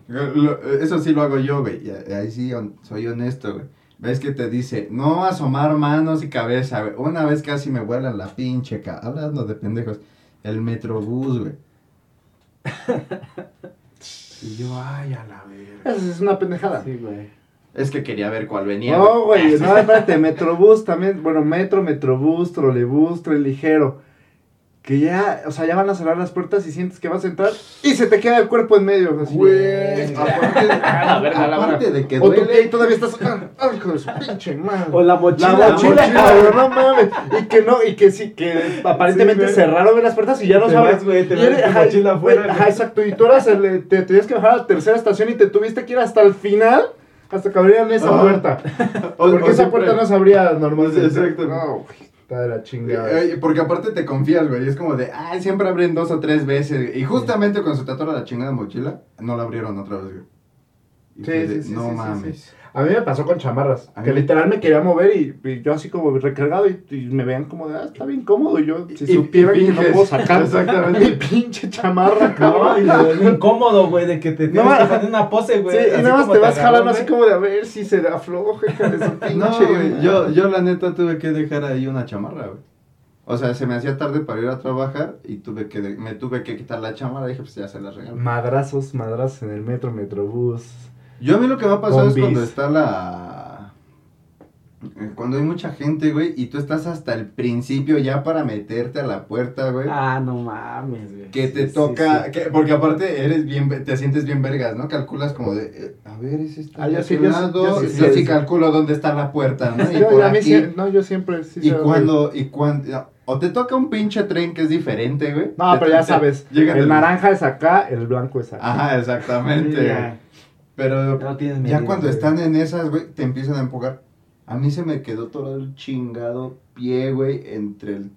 eso sí lo hago yo, güey. Ahí sí soy honesto, güey. Ves que te dice, no asomar manos y cabeza, güey. Una vez casi me vuelan la pinche ca... Hablando de pendejos. El metrobús, güey. y yo, ay, a la verga. Esa es una pendejada. Sí, güey. Es que quería ver cuál venía. No, güey, no, espérate, Metrobús también, bueno, Metro, Metrobús, Trolebús, Tren Ligero, que ya, o sea, ya van a cerrar las puertas y sientes que vas a entrar y se te queda el cuerpo en medio, así. Güey, aparte, de, la aparte de que O tu pie duele. y todavía estás, ah, ah, hijo de su pinche madre. O la mochila, La mochila, cabrón, no mames. Y que no, y que sí, que aparentemente cerraron las puertas y ya no Te sabes. vas, güey, te eres- tu ajá, mochila güey, afuera, Ajá, exacto. Y tú eras el, te tenías que bajar a la tercera estación y te tuviste que ir hasta el final, hasta que abrieran esa Ajá. puerta. O- Porque o esa siempre- puerta no se abría normalmente. Exacto. No, güey. Está de la chingada. Eh, Porque aparte te confías, güey. Es como de, ay, siempre abren dos o tres veces. Y justamente cuando se te atora la chingada mochila, no la abrieron otra vez, güey. Y Sí, sí, de, sí, No sí, sí, mames. A mí me pasó con chamarras, A que mí- literal me quería mover y, y yo así como recargado y, y me veían como de, ah, está bien cómodo. Y yo, si Y- y supiera que no puedo sacar Exactamente. mi pinche chamarra, No, cabrón. y lo, lo incómodo, güey, de que te tienes No, que poner una pose, güey. Sí, y nada más te vas agarró, jalando así como de a ver si se afloja. No, güey, yo, yo la neta tuve que dejar ahí una chamarra, güey. O sea, se me hacía tarde para ir a trabajar y tuve que me tuve que quitar la chamarra y dije, pues ya se la regalo. Madrazos, madrazos en el metro, metrobús. Yo a mí lo que me ha pasado es cuando está la... eh, Cuando hay mucha gente, güey, y tú estás hasta el principio ya para meterte a la puerta, güey. Ah, no mames, güey. Que te Sí, toca, sí. que- porque aparte eres bien, te sientes bien vergas, ¿no? Calculas como de, eh, a ver, es este Ah, yo sí, yo yo sí- yo sí. calculo dónde está la puerta, ¿no? Y Yo, por a mí aquí, sí- no, yo siempre sí y cuando, y cuando, o te toca un pinche tren que es diferente, güey. No, pero ya sabes, el naranja es acá, el blanco es acá. Ajá, exactamente. Pero No tienes ya cuando güey. están en esas, güey, te empiezan a empujar. A mí se me quedó todo el chingado pie, güey, entre el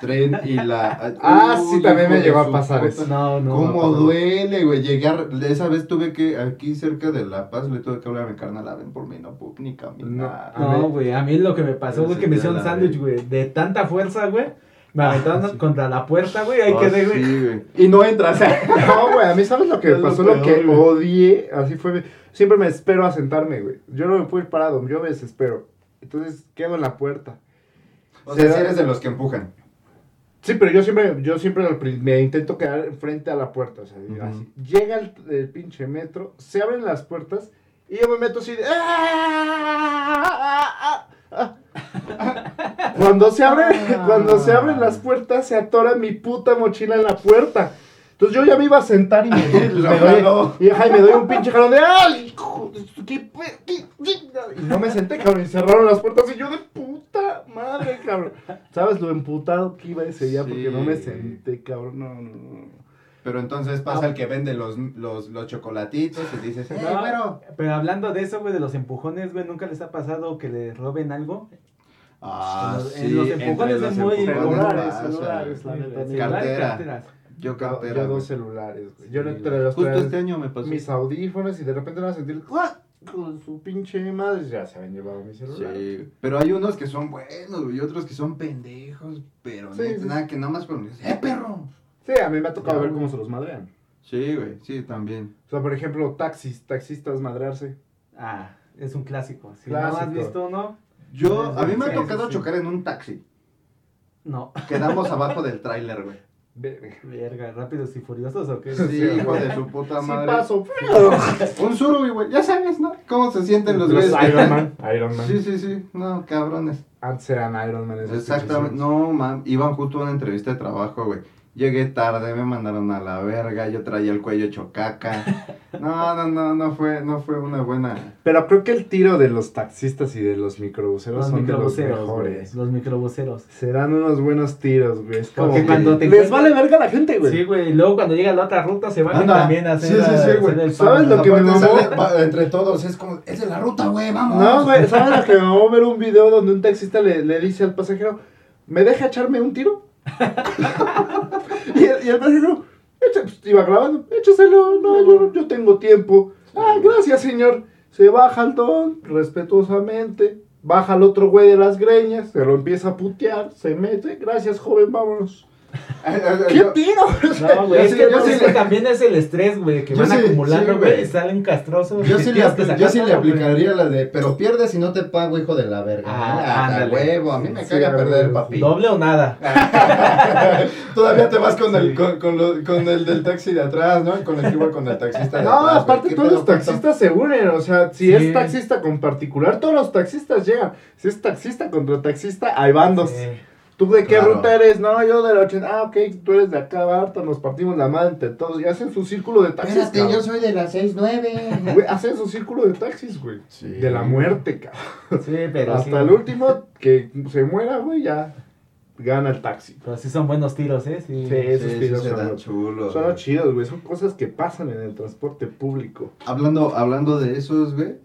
tren y la... Ah, sí, también me llegó a pasar eso. No, no. ¿Cómo no, duele, güey? Llegar, esa vez tuve que, aquí cerca de La Paz, le tuve que hablar a mi carnal, "Ah, ven por mí, no puedo ni caminar. A. No, güey, a mí lo que me pasó, güey, que me hicieron sándwich, güey. De tanta fuerza, güey. Me aventaron sí. contra la puerta, güey. Ahí Ah, quedé, güey. sí, güey. Y no entras. no, güey, a mí sabes lo que Es lo pasó, lo, que güey. odié, así fue. Siempre me espero a sentarme, güey. Yo no me puedo ir parado, yo me desespero. Entonces quedo en la puerta. O Se sea, da- si eres de los que empujan. Sí, pero yo siempre, yo siempre me intento quedar frente a la puerta, o sea, así. Llega el, el pinche metro, se abren las puertas y yo me meto así de... ¡Ah! ¡Ah! ¡Ah! Cuando se abren, cuando se abren las puertas, se atora mi puta mochila en la puerta. Entonces yo ya me iba a sentar y me, me doy, y, ajá, y me doy un pinche jalón de ¡ay! hijo de su- qué pe- qué- qué-". Y no me senté, cabrón, y cerraron las puertas y yo de puta madre, cabrón. ¿Sabes lo emputado que iba ese día? Porque no me senté, cabrón, no, no, no. Pero entonces pasa el que vende los, los, los chocolatitos y dices, eh, No. Pero hablando de eso, güey, de los empujones, güey, ¿nunca les ha pasado que le roben algo? Ah, En los- en sí, los empujones los es muy celulares, celulares, la neta, Sí, Cartera. carteras. Yo cartera. yo dos celulares, güey. Yo Sí, entre los Justo tres, este año me pasó. mis audífonos y de repente van a sentir ¡ah! con su pinche madre, ya se habían llevado mi celular. Sí, pero hay unos que son buenos, y otros que son pendejos, pero Sí, neta, sí. nada que nada más ¡eh, perro! Sí, a mí me ha tocado Ya, ver cómo se los madrean. Sí, güey, sí, también. O sea, por ejemplo, taxis, taxistas madrearse. Ah, es un clásico. Si no Clásico. has visto uno, Yo, a mí me ha Sí, tocado sí, sí. chocar en un taxi. no. Quedamos abajo del tráiler, güey. Verga. Rápidos y furiosos o qué? Sí, Sí, hijo güey. de su puta Sí madre. paso. Un Surubi, güey, ya sabes, ¿no? ¿Cómo se sienten los Los güeyes? Iron Man. Iron Man. Sí, sí, sí, no, cabrones. Antes eran Iron Man. Exactamente, no, man, iban justo a una entrevista de trabajo, güey. Llegué tarde, me mandaron a la verga, yo traía el cuello chocaca. No, no, no, no fue, no fue una buena. Pero creo que el tiro de los taxistas y de los microbuseros Los son de los microbuseros, güey. mejores. Los microbuseros. Serán unos buenos tiros, güey. Es como Porque que cuando te les vale verga a la gente, güey. Sí, güey. Y luego cuando llega la otra ruta se van Anda. también a hacer, Sí, sí, sí, güey. ¿Sabes lo que me mamó? entre todos, es como, es de la ruta, güey, vamos. No, güey, ¿sabes lo que me a ver un video donde un taxista le, le dice al pasajero, ¿me deja echarme un tiro? y, el, y el "Echa- pues, iba grabando, échaselo, no, yo, yo tengo tiempo. Ah, gracias, señor. Se baja el don, respetuosamente, baja el otro güey de las greñas, se lo empieza a putear, se mete, gracias, joven, vámonos. ¿Qué tiro? No, güey, es sí- que yo no, sí es que también es el estrés, güey, que Yo van sí- acumulando, sí, güey, güey. y salen castrosos. Yo sí, le, yo sí aplicaría la de, pero pierdes si no te pago, hijo de la verga. Ah, Ah, huevo, a mí me Sí, caga a perder papi. Doble o nada. Todavía te vas con el, con, con, lo- con el del taxi de atrás, ¿no? Y con el que iba con el taxista de No, atrás. aparte ¿Qué todos los taxistas se unen, o sea, si Sí. es taxista con particular, todos los taxistas llegan. Si es taxista contra taxista, hay bandos. ¿Tú de qué Claro. ruta eres? No, yo de la 80. Ah, ok, tú eres de acá, Barta, nos partimos la madre entre todos. Y hacen su círculo de taxis, Espérate, yo cabrón. soy de las 6-9. Güey, hacen su círculo de taxis, güey. Sí. De la muerte, cabrón. Sí, pero Hasta sí. el último que se muera, güey, ya gana el taxi. Pero sí son buenos tiros, ¿eh? Sí. Sí, esos Sí, tiros son los- chulos. Son los chidos, güey. Son cosas que pasan en el transporte público. Hablando, hablando de esos, güey.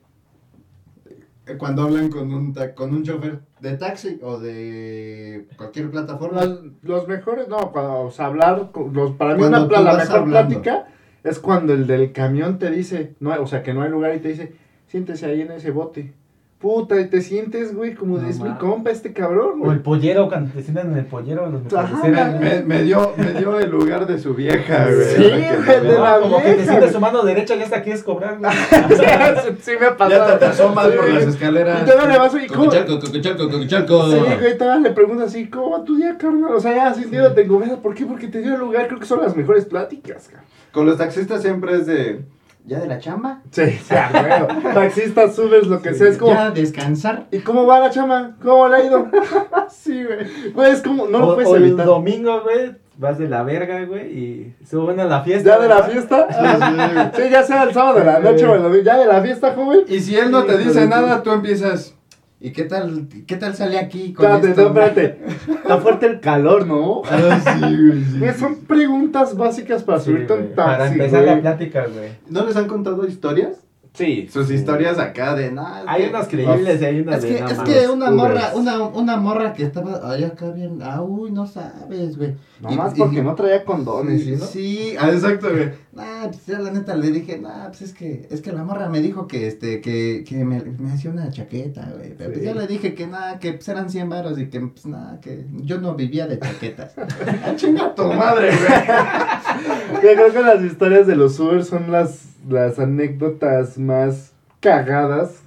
Eh, cuando hablan con un, con un chofer de taxi o de cualquier plataforma. Los, los mejores, no, cuando, o sea, hablar, los, para mí una, la mejor hablando. plática es cuando el del camión te dice, no, o sea, que no hay lugar y te dice, siéntese ahí en ese bote. Puta, y te sientes, güey, como No de, es mi compa este cabrón, O güey. el pollero, cuando te sientan en el pollero, los Ajá, microbuseros, Me, me dio, me dio el lugar de su vieja, güey. Sí, güey, de la como que te sientes su mano derecha y hasta quieres cobrar, güey. sí me ha pasado. Ya te, te asomas por Sí. las escaleras. Y todavía le vas, ¿cómo? Cocuchalco, cocuchalco, cocuchalco. Sí, güey, todavía le preguntas así, ¿cómo va tu día, carnal? O sea, ya sintiéndote engomada. ¿Por qué? Porque te dio el lugar. Creo que son las mejores pláticas, cabrón. Con los taxistas siempre es de. ¿Ya de la chamba? Sí, sí, a huevo. Taxistas, subes, lo que sea. Es como, ¿Ya descansar? ¿y cómo va la chama? ¿Cómo le ha ido? sí, güey. Güey, es como, no lo puedes o el domingo, güey, vas de la verga, güey, y suben a la fiesta. ¿Ya de la ¿verdad? fiesta? Sí, ya sea el sábado de la noche o el domingo. ¿Ya de la fiesta, joven? Y si él no te dice nada, tú empiezas. ¿Y qué tal, qué tal sale aquí con Espérate, esto? no, espérate. Está fuerte el calor, ¿no? Ah, sí, güey, sí. Güey, son preguntas básicas para Sí, subirte a un taxi, Para empezar güey. la plática, güey. ¿No les han contado historias? Sí. Sus historias acá de nada. Hay unas creíbles y hay unas Es de que, no es que una morra, una, una morra que estaba ay, acá bien, ah, uy, no sabes, güey. Nomás Y- porque y- no traía condones, ¿sí, Sí, no? sí, ah, exacto, güey. Nah, pues ya la neta le dije, nah, pues es que, es que la morra me dijo que, este, que, que me, me hacía una chaqueta, güey. Pero pues Sí. ya le dije que nada, que pues eran 100 varos y que, pues nada, que yo no vivía de chaquetas. ah, chinga tu madre, güey. Yo creo que las historias de los Uber son las, las anécdotas más cagadas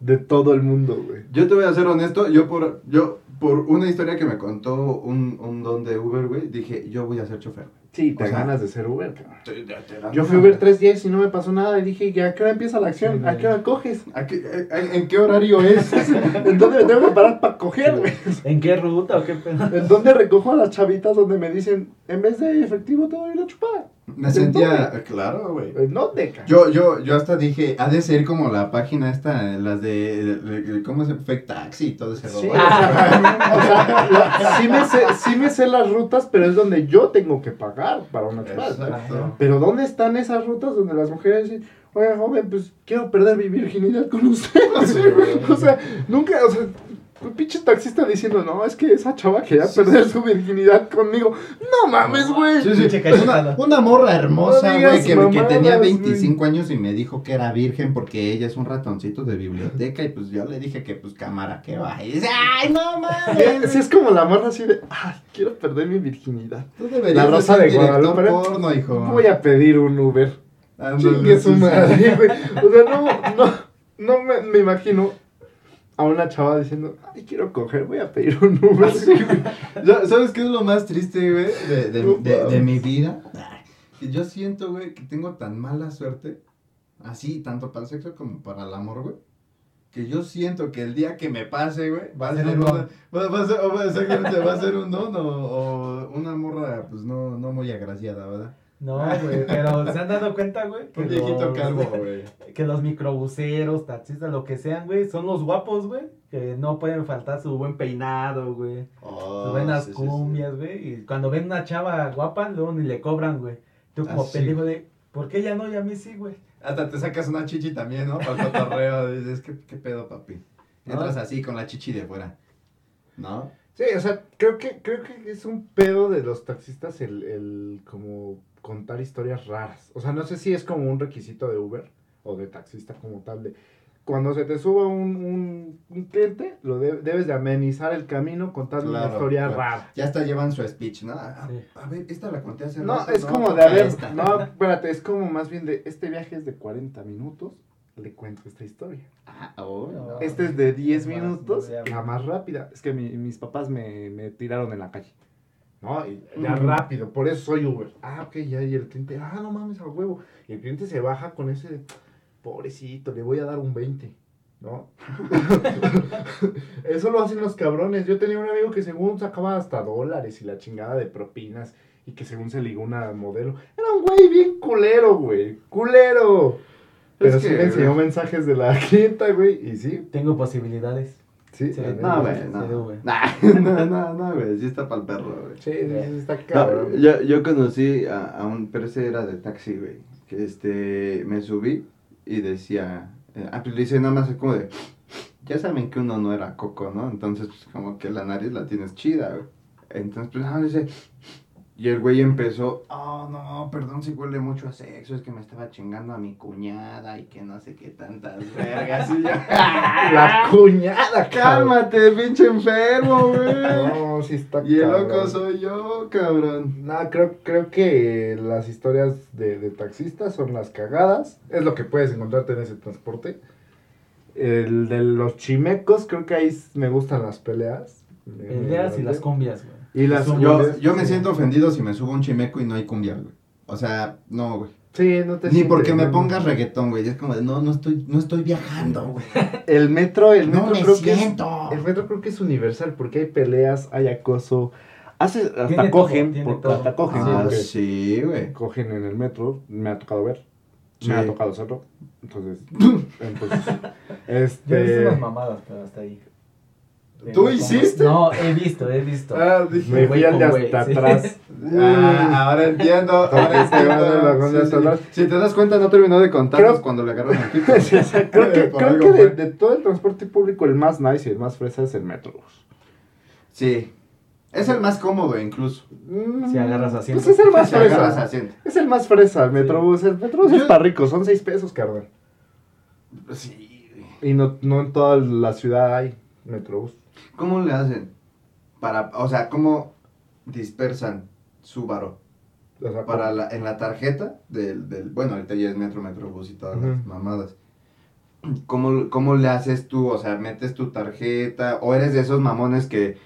de todo el mundo, güey. Yo te voy a ser honesto, yo por, yo, por una historia que me contó un, un don de Uber, güey, dije, yo voy a ser chofer. Sí, te O sea, ganas de ser Uber, cabrón. Te- te- te dan Yo fui. Uber tres días y no me pasó nada y dije, ¿y a qué hora empieza la acción? Sí, ¿A qué hora coges? ¿A qué- ¿En qué horario es? ¿En dónde me tengo que parar para coger, güey? ¿En qué ruta o qué pedo? ¿En dónde recojo a las chavitas donde me dicen, en vez de efectivo te doy la chupada? Me sentía, claro, güey. ¿En dónde, cabrón? Yo, yo, yo hasta dije, ha de ser como la página esta, las de, de- de- ¿cómo se? Fake Taxi y todo ese Sí, o sea, la- sí, me sé, sí me sé las rutas, pero es donde yo tengo que pagar para una. Exacto. Pero ¿dónde están esas rutas donde las mujeres dicen, oye, joven, pues quiero perder mi virginidad con usted? o sea, nunca, o sea, un pinche taxista diciendo, no, es que esa chava quería perder su virginidad conmigo. No mames, güey. Sí, una, una morra hermosa, No güey, que, tenía güey. 25 años y me dijo que era virgen porque ella es un ratoncito de biblioteca y pues yo le dije que pues cámara, que va. Y dice, ay, no mames. Sí, es como la morra así de, ay, quiero perder mi virginidad. Tú deberías La Rosa de Guadalupe. porno, hijo. Voy a pedir un Uber. Ándale, Chingue su madre, güey. O sea, no, no, no me, me imagino a una chava diciendo, ay, quiero coger, voy a pedir un Uber. ¿Sabes qué es lo más triste, güey, de, de, de- mi vida? Que yo siento, güey, que tengo tan mala suerte, así, tanto para el sexo como para el amor, güey, que yo siento que el día que me pase, güey, va a ser un don. va, va a ser, o va- a ser un don o, o una morra, pues, no, no muy agraciada, ¿verdad? No, güey, pero se han dado cuenta, güey. que Un viejito los- calvo, güey. Que los microbuseros, taxistas, lo que sean, güey, son los guapos, güey. Que no pueden faltar su buen peinado, güey. Oh, sus buenas sí, sí, sí. cumbias, güey. Y cuando ven una chava guapa, luego ni le cobran, güey. Tú como Ah, sí. pendejo de, ¿por qué ya no? Y a mí sí, güey. Hasta te sacas una chichi también, ¿no? Para el cotorreo, dices, ¿qué, qué pedo, papi? Entras No. así con la chichi de fuera, ¿no? Sí, o sea, creo que, creo que es un pedo de los taxistas el, el como contar historias raras. O sea, no sé si es como un requisito de Uber o de taxista como tal de cuando se te suba un, un, un cliente, lo de- debes de amenizar el camino contando una historia claro. rara. Ya hasta llevan su speech, ¿no? A, Sí. a ver, esta la conté hace No, rato, es como de haber, esta. no, espérate, es como más bien de este viaje es de 40 minutos, le cuento esta historia. Ah, oh, no. Este es de 10 Más, minutos, la más rápida. Es que mi- mis papás me, me tiraron en la calle. ¿No? Y ya rápido, por eso soy Uber. Ah, ok, ya, y el cliente, ah, no mames, a huevo. Y el cliente se baja con ese, pobrecito, le voy a dar un 20. ¿No? eso lo hacen los cabrones. Yo tenía un amigo que según sacaba hasta dólares y la chingada de propinas y que según se ligó una modelo. Era un güey bien culero, güey. Culero. Pero Es sí que, me enseñó mensajes de la clienta, güey. Y sí, Tengo posibilidades. Sí. Neta, No, güey, no. Nah, no, no, no, güey, sí está para el perro, güey. Sí, sí, está No, cabrón. yo, yo conocí a, a un, pero ese era de taxi, güey, que este, me subí y decía, eh, ah, pues le hice nada más como de, ya saben que uno no era coco, ¿no? Entonces, pues como que la nariz la tienes chida, güey. Entonces, pues, ah, dice. Y el güey empezó, oh, no, perdón si huele mucho a sexo, es que me estaba chingando a mi cuñada y que no sé qué tantas vergas. Y yo, La cuñada, cabrón. cálmate, pinche enfermo, güey. No, sí está Y el loco soy yo, cabrón. No, creo, creo que las historias de, de taxistas son las cagadas. Es lo que puedes encontrarte en ese transporte. El de los chimecos, creo que ahí me gustan las peleas. Peleas y las cumbias, güey. Y las Yo, yo me siento ofendido si me subo un chimeco y no hay cumbia, güey. O sea, no, güey. Sí, no te Ni sientes, porque me no. pongas reggaetón, güey. Es como de, no, no estoy, no estoy viajando, güey. El metro, el No metro me creo que es, siento. el metro creo que es universal porque hay peleas, hay acoso. Hace, hasta Tiene cogen, todo, por- todo. hasta cogen, Ah, sí, güey. cogen en el metro, me ha tocado ver. Sí. Me ha tocado hacerlo. Entonces, entonces Yo este unas mamadas, pero hasta ahí. ¿Tú Eh, hiciste? No, he visto, he visto. Ah, dije, me fui al de hasta sí. atrás. Ah, ahora entiendo. Ahora de entiendo. Sí, hasta sí. atrás. Si te das cuenta, no terminó de contarnos Creo- cuando le agarraron el tipo. Sí, o sea, creo que, creo algo que de, todo el transporte público el más nice y el más fresa es el metro. Sí. Es el más cómodo, incluso. Si agarras asiento. Pues es el más Si agarras fresa. asiento. Es el más fresa, el metrobús. El metrobús Yo- está rico, son 6 pesos, carnal. Sí. Y no, no en toda la ciudad hay metrobús. ¿Cómo le hacen? Para, o sea, ¿cómo dispersan su varo? Para la, en la tarjeta del, del, bueno, ahorita ya es metro, metrobús y todas las mamadas. ¿Cómo, ¿Cómo le haces tú? O sea, metes tu tarjeta o eres de esos mamones que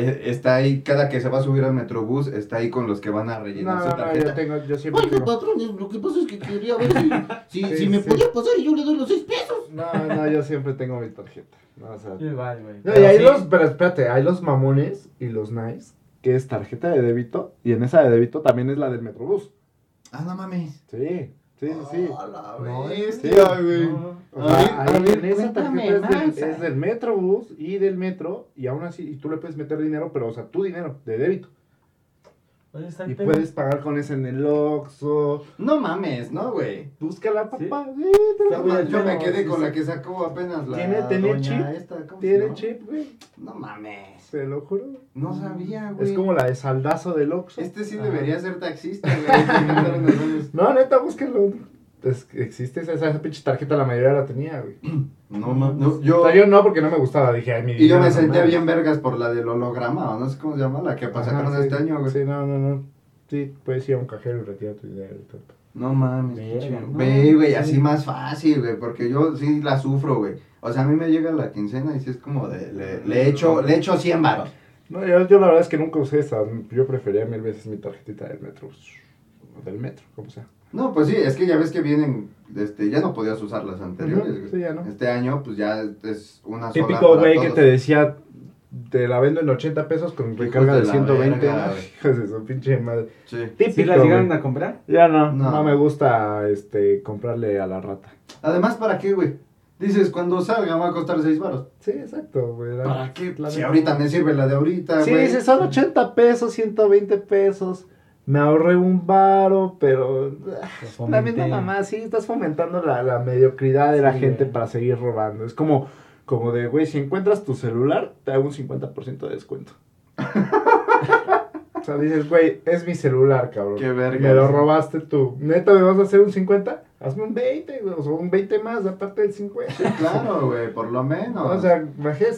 está ahí, cada que se va a subir al metrobús, está ahí con los que van a rellenar No, su no, tarjeta. yo, tengo, yo siempre Oiga, tengo. patrón, lo que pasa es que quería ver si, si, Sí, si me sí. podía pasar y yo le doy los seis pesos. No, no, yo siempre tengo mi tarjeta. No, o sea, igual, güey. No, y hay sí, los, pero espérate, hay los mamones y los nice, que es tarjeta de débito, y en esa de débito también es la del Metrobús. Ah, no mames. Sí, sí, sí, sí. La No, bestia, güey. no. O sea, A ver, ahí en esa tarjeta es del, es del Metrobús y del Metro, y aún así, y tú le puedes meter dinero, pero o sea, tu dinero, de débito. Oye, está el Y puedes pagar con ese en el Oxxo. No mames, ¿no, güey? Búscala, papá. Sí, te Yo me quedé con sí. la que sacó apenas la Tiene- doña chip. esta, ¿cómo se Tiene chip, güey. No mames. Te lo juro. No sabía, güey. Es como la de saldazo del Oxxo. Este sí Ajá. debería ser taxista, güey. No, neta, búsquenlo. Es, existe esa, esa pinche tarjeta, la mayoría la tenía, güey. No, ma- no, O yo... sea, yo no, porque no me gustaba. Dije, ay, mi Y yo me sentía mames. bien vergas por la del holograma, o no sé cómo se llama, la que sí. este año, güey. Sí, no, no, no. Sí, puedes ir a un cajero y retirar tu dinero y todo. No mames, Ve, güey, sí. así más fácil, güey, porque yo sí la sufro, güey. O sea, a mí me llega la quincena y sí es como de, le, le echo, le echo 100 varos. No, yo, yo la verdad es que nunca usé esa. Yo prefería mil veces mi tarjetita del metro. Del metro, como sea. No, pues sí, es que ya ves que vienen, este, ya no podías usar las anteriores, güey. sí, ya no. Este año, pues ya es una sola Típico güey que te decía, te la vendo en 80 pesos con recarga de de la 120. verga, ¿no? güey. Hijos de su pinche madre. Sí. Típico, ¿Sí las llegaron a comprar? Ya no, No. no, me gusta este comprarle a la rata. Además, ¿para qué, güey? Dices, cuando salga va a costar 6 varos. Sí, exacto, güey. ¿Para qué? Si ahorita me sirve la de ahorita, Sí, güey. dice, son 80 pesos, 120 pesos. Me ahorré un varo, pero... ah, La misma mamá, sí, estás fomentando la, la mediocridad de la gente güey. para seguir robando. Es como, como de, güey, si encuentras tu celular, te hago un 50% de descuento. o sea, dices, güey, es mi celular, cabrón. Qué verga. Me lo robaste tú. ¿Neta me vas a hacer un 50? Hazme un 20, güey, o sea, un 20 más, aparte del 50. Claro, güey, por lo menos. o sea,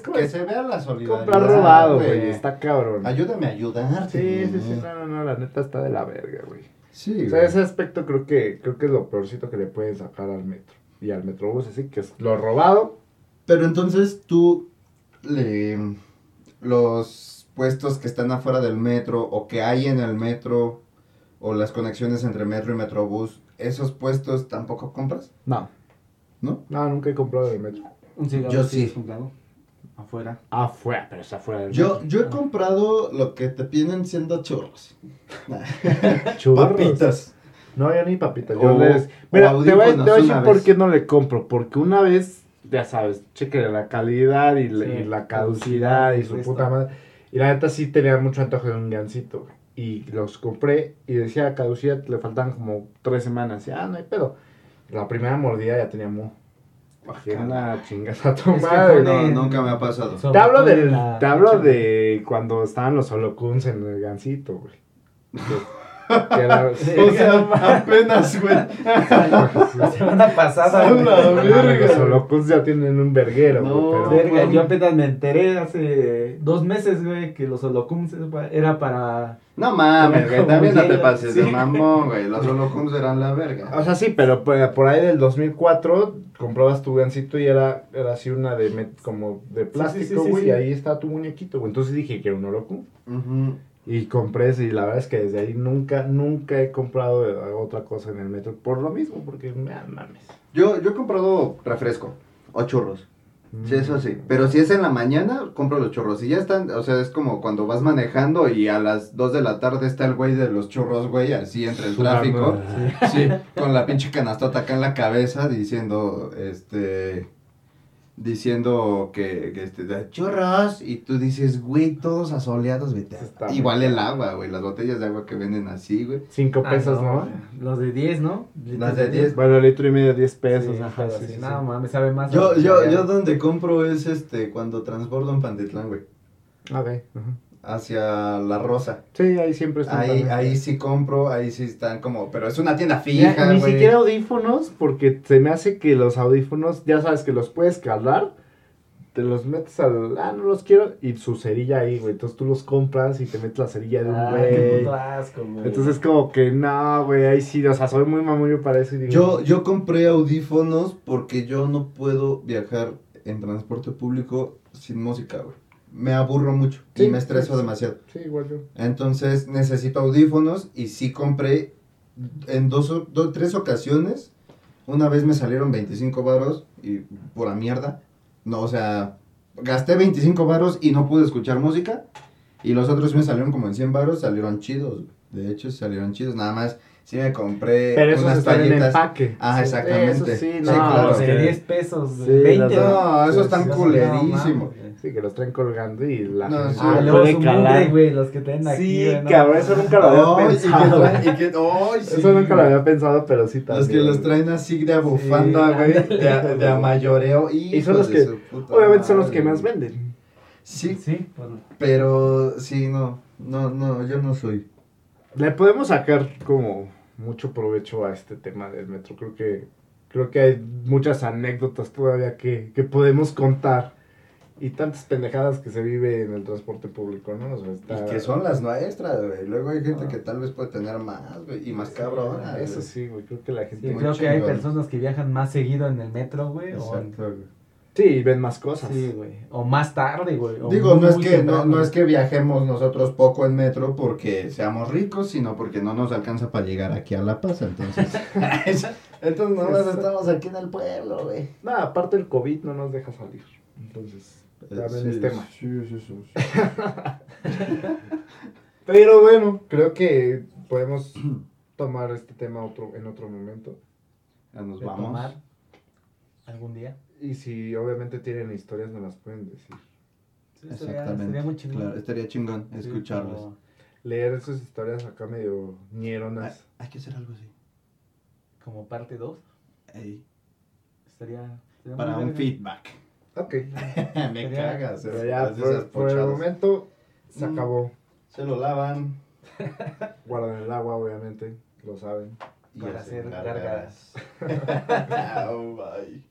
como que se vea la solidaridad. comprar robado, güey, está cabrón. Ayúdame a ayudarte. Sí, sí, sí, no, no, no, la neta está de la verga, güey. Sí, O sea, ese aspecto creo que, creo que es lo peorcito que le pueden sacar al metro. Y al metrobús, así que es lo robado. Pero entonces tú, le, los puestos que están afuera del metro o que hay en el metro o las conexiones entre metro y metrobús, ¿esos puestos tampoco compras? No. ¿No? No, nunca he comprado del metro. Un cigarro Yo sí comprado. Afuera. Afuera, pero es afuera del Yo, metro. yo he comprado lo que te vienen siendo churros. Churros. Papitas. No, yo ni papitas. Yo O- les... Mira, te voy, a- te voy a audífonos decir por qué no le compro. Porque una vez, ya sabes, cheque la calidad y, la- Sí, y la caducidad y su puta madre. Y la neta sí tenía mucho antojo de un gancito, güey. Y los compré y decía caducidad, le faltaban como tres semanas. Y, ah, no hay pedo. La primera mordida ya tenía mo. Bajé una chingada que tomada. No, nunca me ha pasado. Sobre Te hablo, del, te hablo de cuando estaban los holocuns en el gancito, güey. O sea, apenas, güey. La semana pasada. Los holocuns ya tienen un verguero, güey, No, pero- Verga, yo apenas me enteré hace dos meses, güey, que los holocums era para... No mames, güey, también no te pases de sí. mamón, güey. Los holocuns eran la verga. O sea, sí, pero por, por ahí del 2004 comprabas tu gancito y era, era así una de como de plástico, sí, güey, sí. y ahí está tu muñequito, güey. Entonces dije que era un holocum. Ujú. Y compré y la verdad es que desde ahí nunca, nunca he comprado eh, otra cosa en el metro. Por lo mismo, porque me mames. Yo, yo he comprado refresco o churros. Sí, eso sí. Pero si es en la mañana, compro los churros. Y ya están, o sea, es como cuando vas manejando y a las 2 de la tarde está el güey de los churros, güey, así entre el tráfico. Sí, con la pinche canastota acá en la cabeza diciendo, este, diciendo que, que este, de churros. Y tú dices, güey, todos asoleados, vete. Está Igual el agua, güey, las botellas de agua que venden así, güey. Cinco Ah, pesos, ¿no? güey. Los de 10, ¿no? Las de 10. Bueno, litro y medio, 10 Sí, pesos. ajá, ajá, sí, sí, sí, No, sí. mames, sabe más. Yo, a- yo, yo donde compro es este, cuando transbordo en Pantitlán, güey. A ver, ajá. Hacia La Rosa. Sí, ahí siempre están. Ahí, ahí sí compro, ahí sí están como, pero es una tienda Ya, fija, ni güey. siquiera audífonos, porque se me hace que los audífonos, ya sabes que los puedes calar, te los metes al, ah, no los quiero, y su cerilla ahí, güey. Entonces tú los compras y te metes la cerilla de un Ah, güey. puto asco, güey. Entonces como que no, güey, ahí sí, o sea, soy muy mamullo para eso y digo, Yo, yo compré audífonos porque yo no puedo viajar en transporte público sin música, güey. Me aburro mucho Sí, y me estreso sí. demasiado. Sí, igual yo. Entonces necesito audífonos y sí compré en dos, o- do- tres ocasiones. Una vez me salieron 25 varos y pura mierda. No, o sea, gasté 25 varos y no pude escuchar música. Y los otros me salieron como en 100 varos, salieron chidos. De hecho, salieron chidos. Nada más, sí me compré Pero esos unas están en empaque. Ah, Sí, exactamente. Eso sí, Sí, no, claro. Los de que- 10 pesos, Sí, güey, 20. las- No, esos están Sí, no, culerísimos. mames. Sí, que los traen colgando y la No, gente sí. Ah, lo luego puede calar. mugre, güey, los que traen aquí. Sí, no cabrón, eso nunca lo había Ay, y que pensado. traen- y que- ay, sí, Eso nunca lo había pensado, pero sí también. Los que los traen así de bufanda, Sí, güey, de, de a mayoreo. Y son los que, obviamente son los que más venden. Sí, Sí, pues, pero sí, no, no, no, yo no soy. Le podemos sacar como mucho provecho a este tema del metro. Creo que creo que hay muchas anécdotas todavía que, que podemos contar y tantas pendejadas que se vive en el transporte público, ¿no? O sea, está- Y que son las nuestras, güey. Luego hay gente que tal vez puede tener más, güey, y más cabrón. Eso sí, güey, creo que la gente sí, creo que hay personas que viajan más seguido en el metro, güey. O. Sí, ven más cosas. sí, güey. O más tarde, güey. Digo, no es, que, no, no es que viajemos nosotros poco en metro porque seamos ricos, sino porque no nos alcanza para llegar aquí a La Paz, entonces. entonces nomás estamos aquí en el pueblo, güey. Nada, aparte el COVID no nos deja salir. Entonces, también es tema. Sí, sí, sí. Pero bueno, creo que podemos tomar este tema otro, en otro momento. Ya nos vamos. tomar algún día. Y si obviamente tienen historias, nos las pueden decir. Sí, Exactamente. Sería muy chingón. Claro, estaría chingón Sí, Leer esas historias acá medio ñeronas. hay que hacer algo así. Como parte 2. Ey, Estaría, estaría para un feedback. Ok. Me cagas. Pero ya por, por el momento se Mm. acabó. Se lo lavan. Guardan el agua, obviamente. Lo saben. y Para hacer gárgaras. Oh, bye.